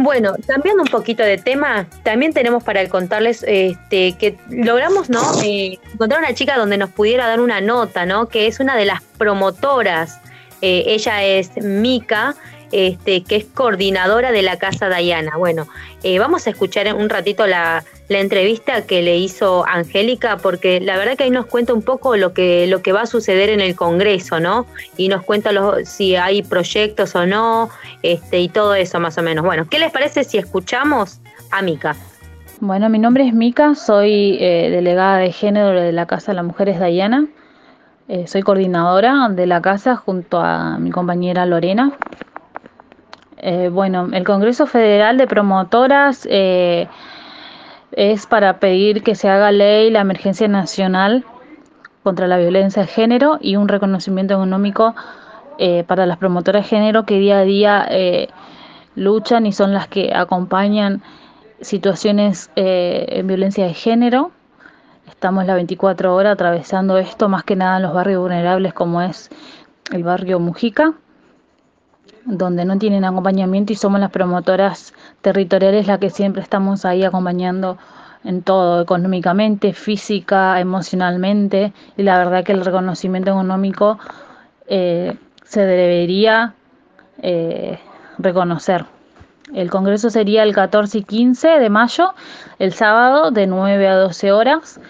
Bueno, cambiando un poquito de tema, también tenemos para contarles este, que logramos ¿no? Encontrar una chica donde nos pudiera dar una nota, ¿no? que es una de las promotoras. Ella es Mica, este, que es coordinadora de la Casa Dayana. Bueno, eh, vamos a escuchar un ratito la, entrevista que le hizo Angélica, porque la verdad que ahí nos cuenta un poco lo que, lo que va a suceder en el Congreso, ¿no? Y nos cuenta si hay proyectos o no, este, y todo eso más o menos. Bueno, ¿qué les parece si escuchamos a Mica? Bueno, mi nombre es Mica, soy eh, delegada de género de la Casa de las Mujeres Dayana. Eh, soy coordinadora de la casa junto a mi compañera Lorena. Eh, bueno, el Congreso Federal de Promotoras eh, es para pedir que se haga ley la emergencia nacional contra la violencia de género y un reconocimiento económico eh, para las promotoras de género que día a día eh, luchan y son las que acompañan situaciones eh, en violencia de género. Estamos las 24 horas atravesando esto, más que nada en los barrios vulnerables como es el barrio Mujica, donde no tienen acompañamiento y somos las promotoras territoriales las que siempre estamos ahí acompañando en todo, económicamente, física, emocionalmente, y la verdad que el reconocimiento económico eh, se debería eh, reconocer. El congreso sería el 14 y 15 de mayo, el sábado, de 9 a 12 horas.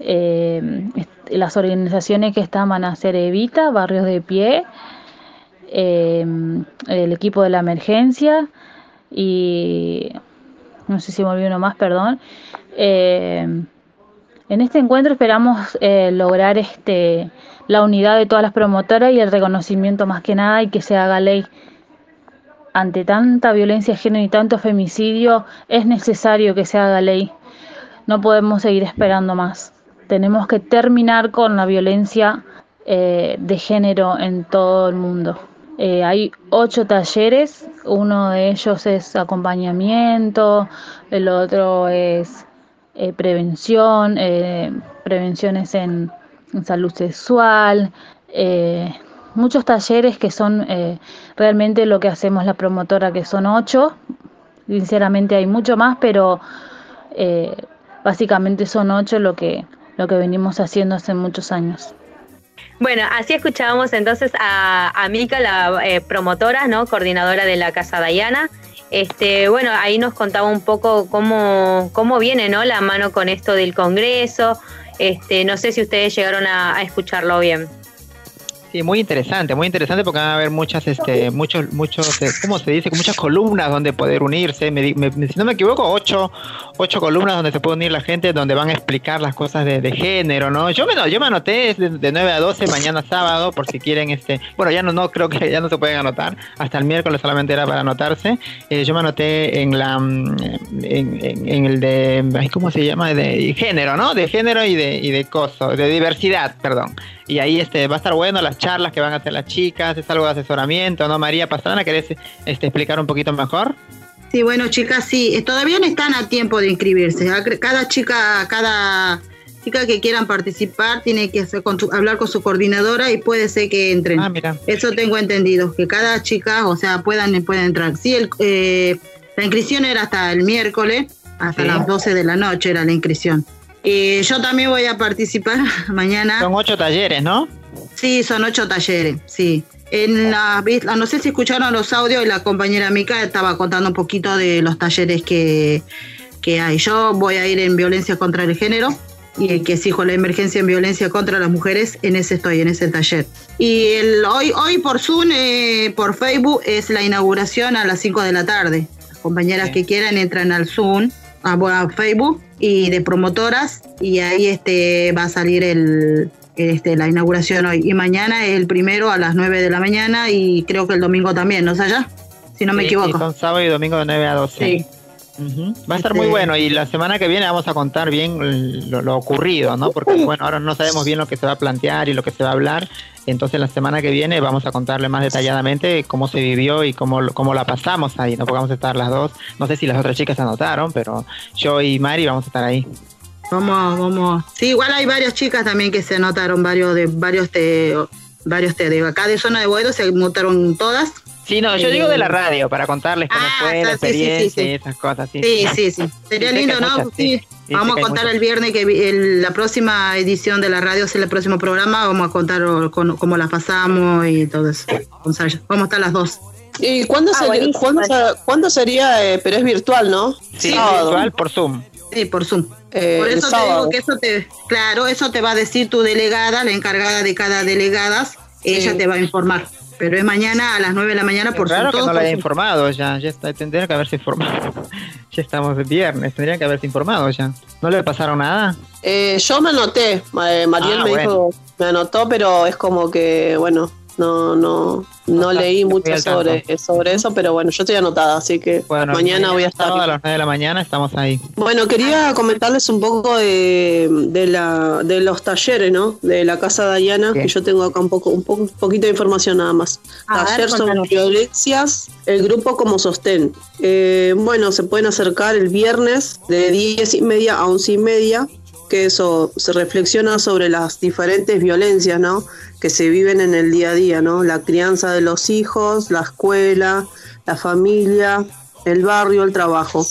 Eh, las organizaciones que están van a ser Evita, Barrios de Pie, eh, el equipo de la emergencia y no sé si me olvidé uno más, perdón. Eh, en este encuentro esperamos eh, lograr este, la unidad de todas las promotoras y el reconocimiento más que nada y que se haga ley. Ante tanta violencia de género y tanto femicidio, es necesario que se haga ley. No podemos seguir esperando más. Tenemos que terminar con la violencia eh, de género en todo el mundo. Eh, hay ocho talleres, uno de ellos es acompañamiento, el otro es eh, prevención, eh, prevenciones en, salud sexual, eh, muchos talleres que son eh, realmente lo que hacemos la promotora, que son ocho. Sinceramente hay mucho más, pero básicamente son ocho lo que, lo que venimos haciendo hace muchos años. Bueno, así escuchábamos entonces a, a la eh, promotora, ¿no? Coordinadora de la Casa Dayana. Este, bueno, ahí nos contaba un poco cómo, cómo viene, ¿no? La mano con esto del Congreso. Este, no sé si ustedes llegaron a, escucharlo bien. Sí, muy interesante, muy interesante porque van a haber muchas, este, muchos, muchos, eh, ¿cómo se dice? Muchas columnas donde poder unirse. Me me- si no me equivoco, ocho, ocho columnas donde se puede unir la gente, donde van a explicar las cosas de, de género, ¿no? Yo me, yo me anoté de, de 9 a 12 mañana sábado, por si quieren, este, bueno, ya no, no creo que [laughs] ya no se pueden anotar, hasta el miércoles solamente era para anotarse. Eh, yo me anoté en la, mm, en, el de, ¿cómo se llama? De género, ¿no? De género y de, y de coso, de diversidad, perdón. Y ahí este va a estar bueno las charlas que van a hacer las chicas, es algo de asesoramiento, ¿no? María Pastrana, ¿querés este, explicar un poquito mejor? Sí, bueno, chicas, sí, eh, todavía no están a tiempo de inscribirse. A- Cada chica, cada chica que quieran participar tiene que hacer con su- hablar con su coordinadora y puede ser que entren. Ah, mira. Eso tengo entendido, que cada chica, o sea, puedan, pueden entrar. Sí, el, eh, la inscripción era hasta el miércoles, hasta Sí. las 12 de la noche era la inscripción. Eh, yo también voy a participar [laughs] mañana. Son ocho talleres, ¿no? Sí, son ocho talleres, sí. En la, no sé si escucharon los audios y la compañera Mica estaba contando un poquito de los talleres que, que hay. Yo voy a ir en violencia contra el género y el que exijo la emergencia en violencia contra las mujeres, en ese estoy, en ese taller. Y el, hoy, hoy por Zoom, eh, por Facebook, es la inauguración a las 5 de la tarde. Las compañeras que quieran entran al Zoom, a, a Facebook y de promotoras y ahí este va a salir el, este, la inauguración hoy. Y mañana es el primero a las 9 de la mañana y creo que el domingo también, ¿no es allá? Si no me equivoco. sí, son sábado y domingo de 9 a 12. Sí. Va a estar Este- muy bueno y la semana que viene vamos a contar bien lo, lo ocurrido, ¿no? Porque bueno, ahora no sabemos bien lo que se va a plantear y lo que se va a hablar. Entonces la semana que viene vamos a contarle más detalladamente cómo se vivió y cómo, cómo la pasamos ahí, ¿no? Porque vamos a estar las dos. No sé si las otras chicas se anotaron, pero yo y Mari vamos a estar ahí. Vamos, vamos. Sí, igual hay varias chicas también que se anotaron, varios de varios de varios de, de acá de zona de Boedo se anotaron todas. Sí, no, yo Eh, digo de la radio para contarles cómo fue la sí, sí, sí, experiencia sí. y esas cosas. Sí, Sí, sí, sí. Sería lindo, ¿no? muchas, Sí. Vamos a contar el viernes que el- la próxima edición de la radio, es el próximo programa, vamos a contar con- cómo la pasamos y todo eso. Vamos a, vamos a estar las dos. ¿Y cuándo, Ah, sería. ¿cuándo, cuándo sería? eh, pero es virtual, ¿no? Sí, Sábado. virtual por Zoom. Sí, por Zoom. Eh, Por eso te digo que eso te, claro, eso te va a decir tu delegada, la encargada de cada delegada, ella te va a informar. Pero es mañana a las 9 de la mañana por Claro Zoom. que no la haya informado ya, ya está, tendrían que haberse informado. [laughs] ya estamos de viernes, tendrían que haberse informado ya. ¿No le pasaron nada? Eh, yo me anoté, eh, Mariel Ah, me bueno. dijo, me anotó, pero es como que, bueno, no, no, no leí mucho sobre, sobre eso, pero bueno, yo estoy anotada, así que Bueno, mañana voy a estar. a las 9 de la mañana estamos ahí. Bueno, quería comentarles un poco de, de, la, de los talleres, ¿no? De la Casa Dayana, que yo tengo acá un poco, un, poco, un poquito de información nada más. A ver, Taller sobre contanos. violencias, el grupo como sostén. Eh, bueno, se pueden acercar el viernes de 10 y media a 11 y media, que eso se reflexiona sobre las diferentes violencias, ¿no? Que se viven en el día a día, ¿no? La crianza de los hijos, la escuela, la familia, el barrio, el trabajo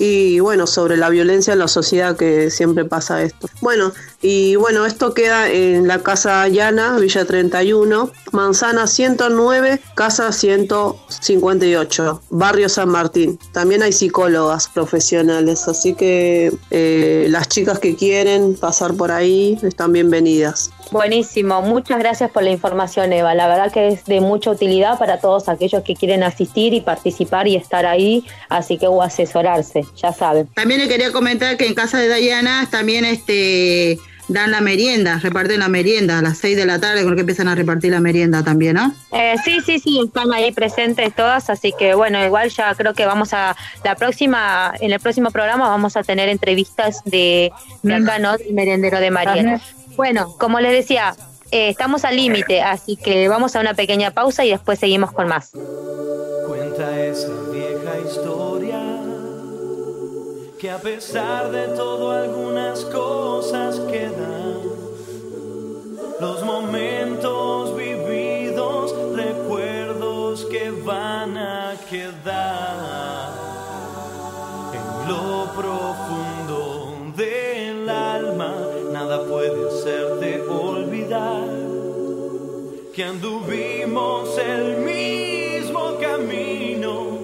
y bueno, sobre la violencia en la sociedad que siempre pasa esto. Bueno, y bueno, esto queda en la Casa Llana, Villa 31, Manzana 109, Casa 158, Barrio San Martín. También hay psicólogas profesionales, así que eh, las chicas que quieren pasar por ahí están bienvenidas. Buenísimo, muchas gracias por la información, Eva. La verdad que es de mucha utilidad para todos aquellos que quieren asistir y participar y estar ahí, así que o asesorarse, ya saben. También le quería comentar que en casa de Dayana también este dan la merienda, reparten la merienda a las 6 de la tarde, creo que empiezan a repartir la merienda también, ¿no? Eh, sí, sí, sí, están ahí presentes todas, así que bueno, igual ya creo que vamos a, la próxima, en el próximo programa vamos a tener entrevistas de, de acá, ¿no? Del merendero de Mariel. Ajá. Bueno, como les decía, eh, estamos al límite, así que vamos a una pequeña pausa y después seguimos con más. Cuenta esa vieja historia que a pesar de todo algunas cosas quedan. Los momentos vividos, recuerdos que van a quedar en lo profundo del que anduvimos el mismo camino.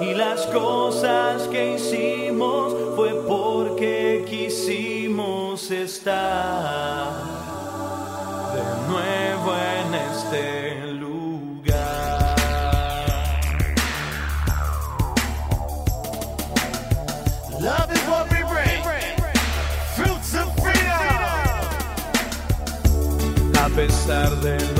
Y las cosas que hicimos fue porque quisimos estar de nuevo en este pesar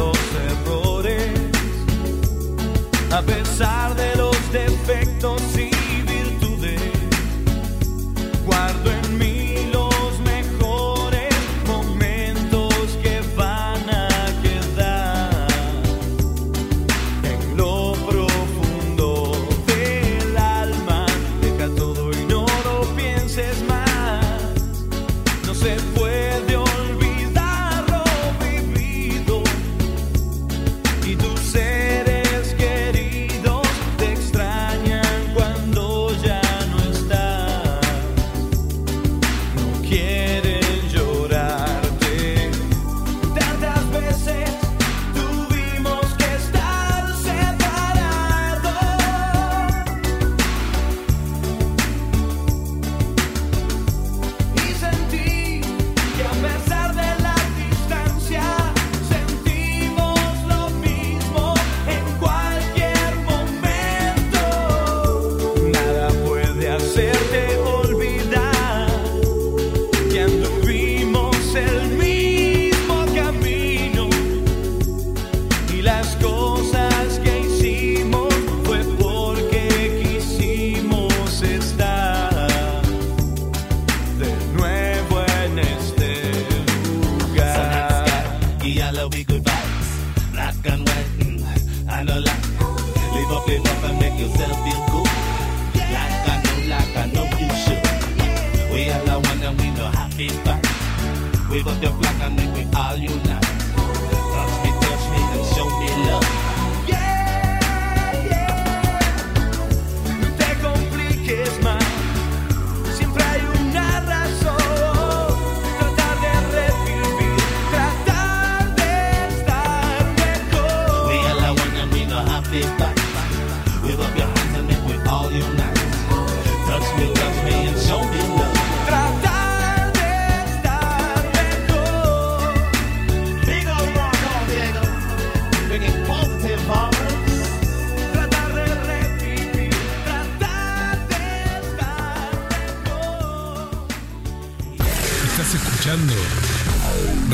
Wave up your flag and make we all unite. Touch me, touch me and show me love.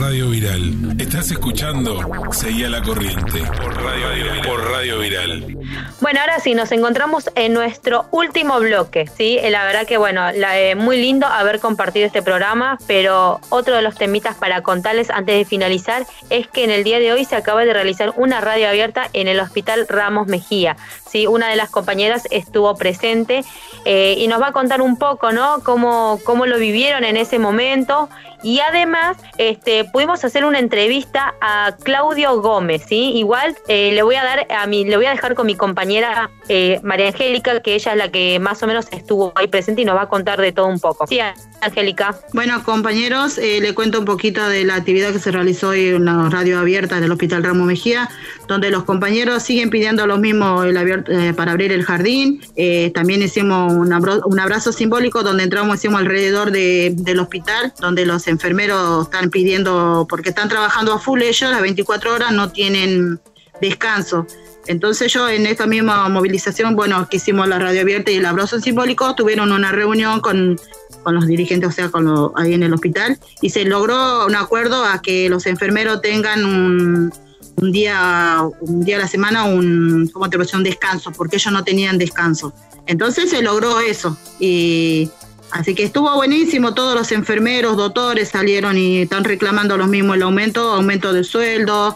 Radio Viral. Estás escuchando Seguí a la corriente por Radio Viral. Por Radio Viral. Bueno, ahora sí, nos encontramos en nuestro último bloque, ¿sí? Eh, La verdad que, bueno, la- eh, muy lindo haber compartido este programa, pero otro de los temitas para contarles antes de finalizar es que en el día de hoy se acaba de realizar una radio abierta en el Hospital Ramos Mejía, ¿sí? Una de las compañeras estuvo presente eh, y nos va a contar un poco, ¿no? Cómo, cómo lo vivieron en ese momento y además este, pudimos hacer una entrevista a Claudio Gómez, ¿sí? Igual eh, le voy a dar a mi, le voy a dejar con mi compañera eh, María Angélica, que ella es la que más o menos estuvo ahí presente y nos va a contar de todo un poco. Sí, Angélica. Bueno, compañeros, le cuento un poquito de la actividad que se realizó hoy en la radio abierta del Hospital Ramos Mejía, donde los compañeros siguen pidiendo lo mismo el eh, para abrir el jardín. Eh, también hicimos un abrazo simbólico donde entramos, hicimos alrededor de- del hospital, donde los enfermeros están pidiendo, porque están trabajando a full ellos, las 24 horas no tienen descanso. Entonces yo en esta misma movilización, bueno, que hicimos la radio abierta y el abrazo simbólico, tuvieron una reunión con, con los dirigentes, o sea, con lo- ahí en el hospital, y se logró un acuerdo a que los enfermeros tengan un, un día, un día a la semana, un, ¿cómo te un descanso, porque ellos no tenían descanso. Entonces se logró eso, y Así que estuvo buenísimo, todos los enfermeros, doctores salieron y están reclamando lo mismo el aumento, aumento de sueldo,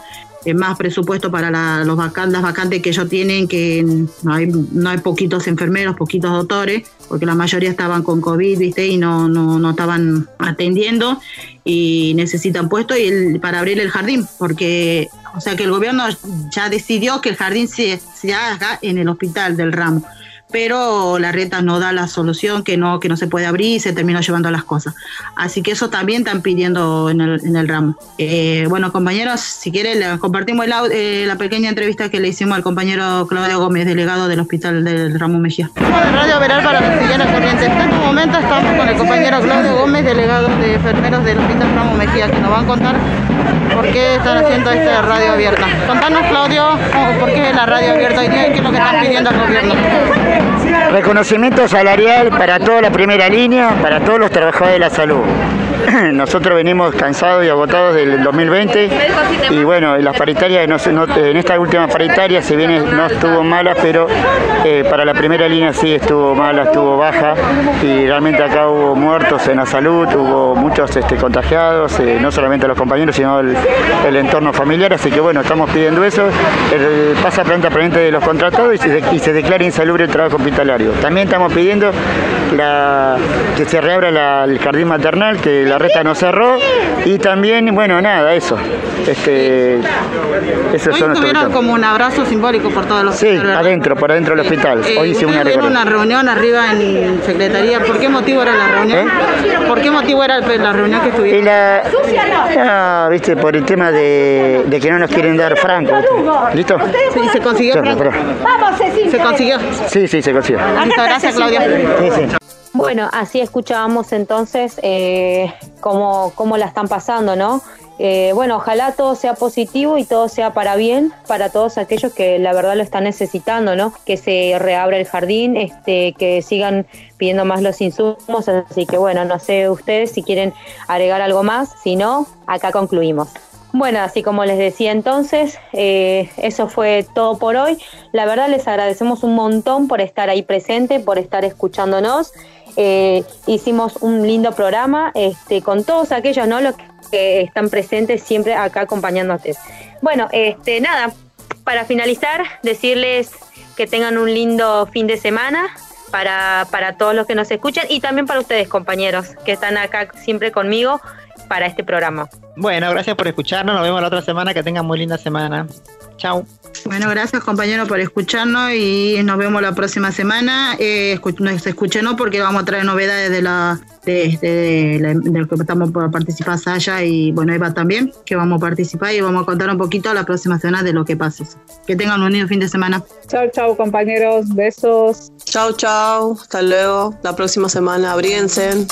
más presupuesto para la, los vacantes, las vacantes que ellos tienen, que no hay, no hay poquitos enfermeros, poquitos doctores, porque la mayoría estaban con COVID, ¿viste? Y no, no, no estaban atendiendo y necesitan puesto y el- para abrir el jardín, porque, o sea, que el gobierno ya decidió que el jardín se, se haga en el hospital del ramo pero la reta no da la solución, que no, que no se puede abrir y se terminó llevando las cosas. Así que eso también están pidiendo en el, en el ramo. Eh, bueno, compañeros, si quieren, compartimos el eh, la pequeña entrevista que le hicimos al compañero Claudio Gómez, delegado del hospital del ramo Mejía. Radio Veral para la Siguiente Corriente. En este momento estamos con el compañero Claudio Gómez, delegado de enfermeros del hospital Ramo Mejía, que nos va a contar por qué están haciendo esta radio abierta. Contanos, Claudio, por qué la radio abierta hoy día y qué es lo que están pidiendo al gobierno. Reconocimiento salarial para toda la primera línea, para todos los trabajadores de la salud. [coughs] Nosotros venimos cansados y agotados del 2020 y bueno, las paritarias, en esta última paritaria, si bien no estuvo mala, pero eh, para la primera línea sí estuvo mala, estuvo baja y realmente acá hubo muertos en la salud, hubo muchos este, contagiados, eh, no solamente los compañeros, sino el, entorno familiar, así que bueno, estamos pidiendo eso, el, pasa planta pendiente de los contratados y se, declara insalubre el trabajo hospitalario. También estamos pidiendo que se reabra el jardín maternal, que la reta no cerró y también, bueno, nada, eso. Este, esos Hoy son tuvieron como un abrazo simbólico por todos los Sí, adentro, por adentro del hospital. Eh, Hoy hicimos una reunión arriba en secretaría. ¿Por qué motivo era la reunión? ¿Por qué motivo era la reunión que ¿Eh? Y tuvieron? la, ah, viste, por el tema de, de que no nos quieren dar franco. ¿viste? ¿Listo? Sí, se consiguió Vamos. Se consiguió. Sí, sí, se consiguió. Listo, gracias, Claudia. Sí, sí. Bueno, así escuchábamos entonces eh, cómo, cómo la están pasando, ¿no? Eh, bueno, ojalá todo sea positivo y todo sea para bien para todos aquellos que la verdad lo están necesitando, ¿no? Que se reabra el jardín, este, que sigan pidiendo más los insumos, así que bueno, no sé ustedes si quieren agregar algo más, si no, acá concluimos. Bueno, así como les decía entonces, eh, eso fue todo por hoy. La verdad les agradecemos un montón por estar ahí presente, por estar escuchándonos. Eh, hicimos un lindo programa este, con todos aquellos ¿no? los que están presentes siempre acá acompañándote. Bueno, este, nada, para finalizar, decirles que tengan un lindo fin de semana para, para todos los que nos escuchan y también para ustedes, compañeros, que están acá siempre conmigo para este programa. Bueno, gracias por escucharnos. Nos vemos la otra semana. Que tengan muy linda semana. Chao. Bueno, gracias compañeros por escucharnos y nos vemos la próxima semana. Eh, escu- nos escuchen porque vamos a traer novedades de la de, de, la- de lo que estamos por participar Saya y bueno Eva también, que vamos a participar y vamos a contar un poquito la próxima semana de lo que pase. Que tengan un lindo fin de semana. Chao, chao, compañeros. Besos. Chau, chau. Hasta luego. La próxima semana. Abríense.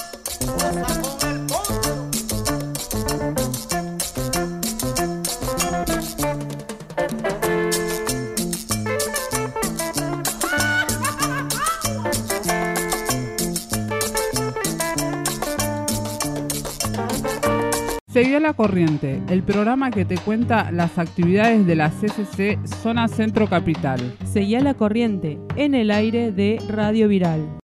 Seguí a la corriente, el programa que te cuenta las actividades de la CCC Zona Centro Capital. Seguí a la corriente en el aire de Radio Viral.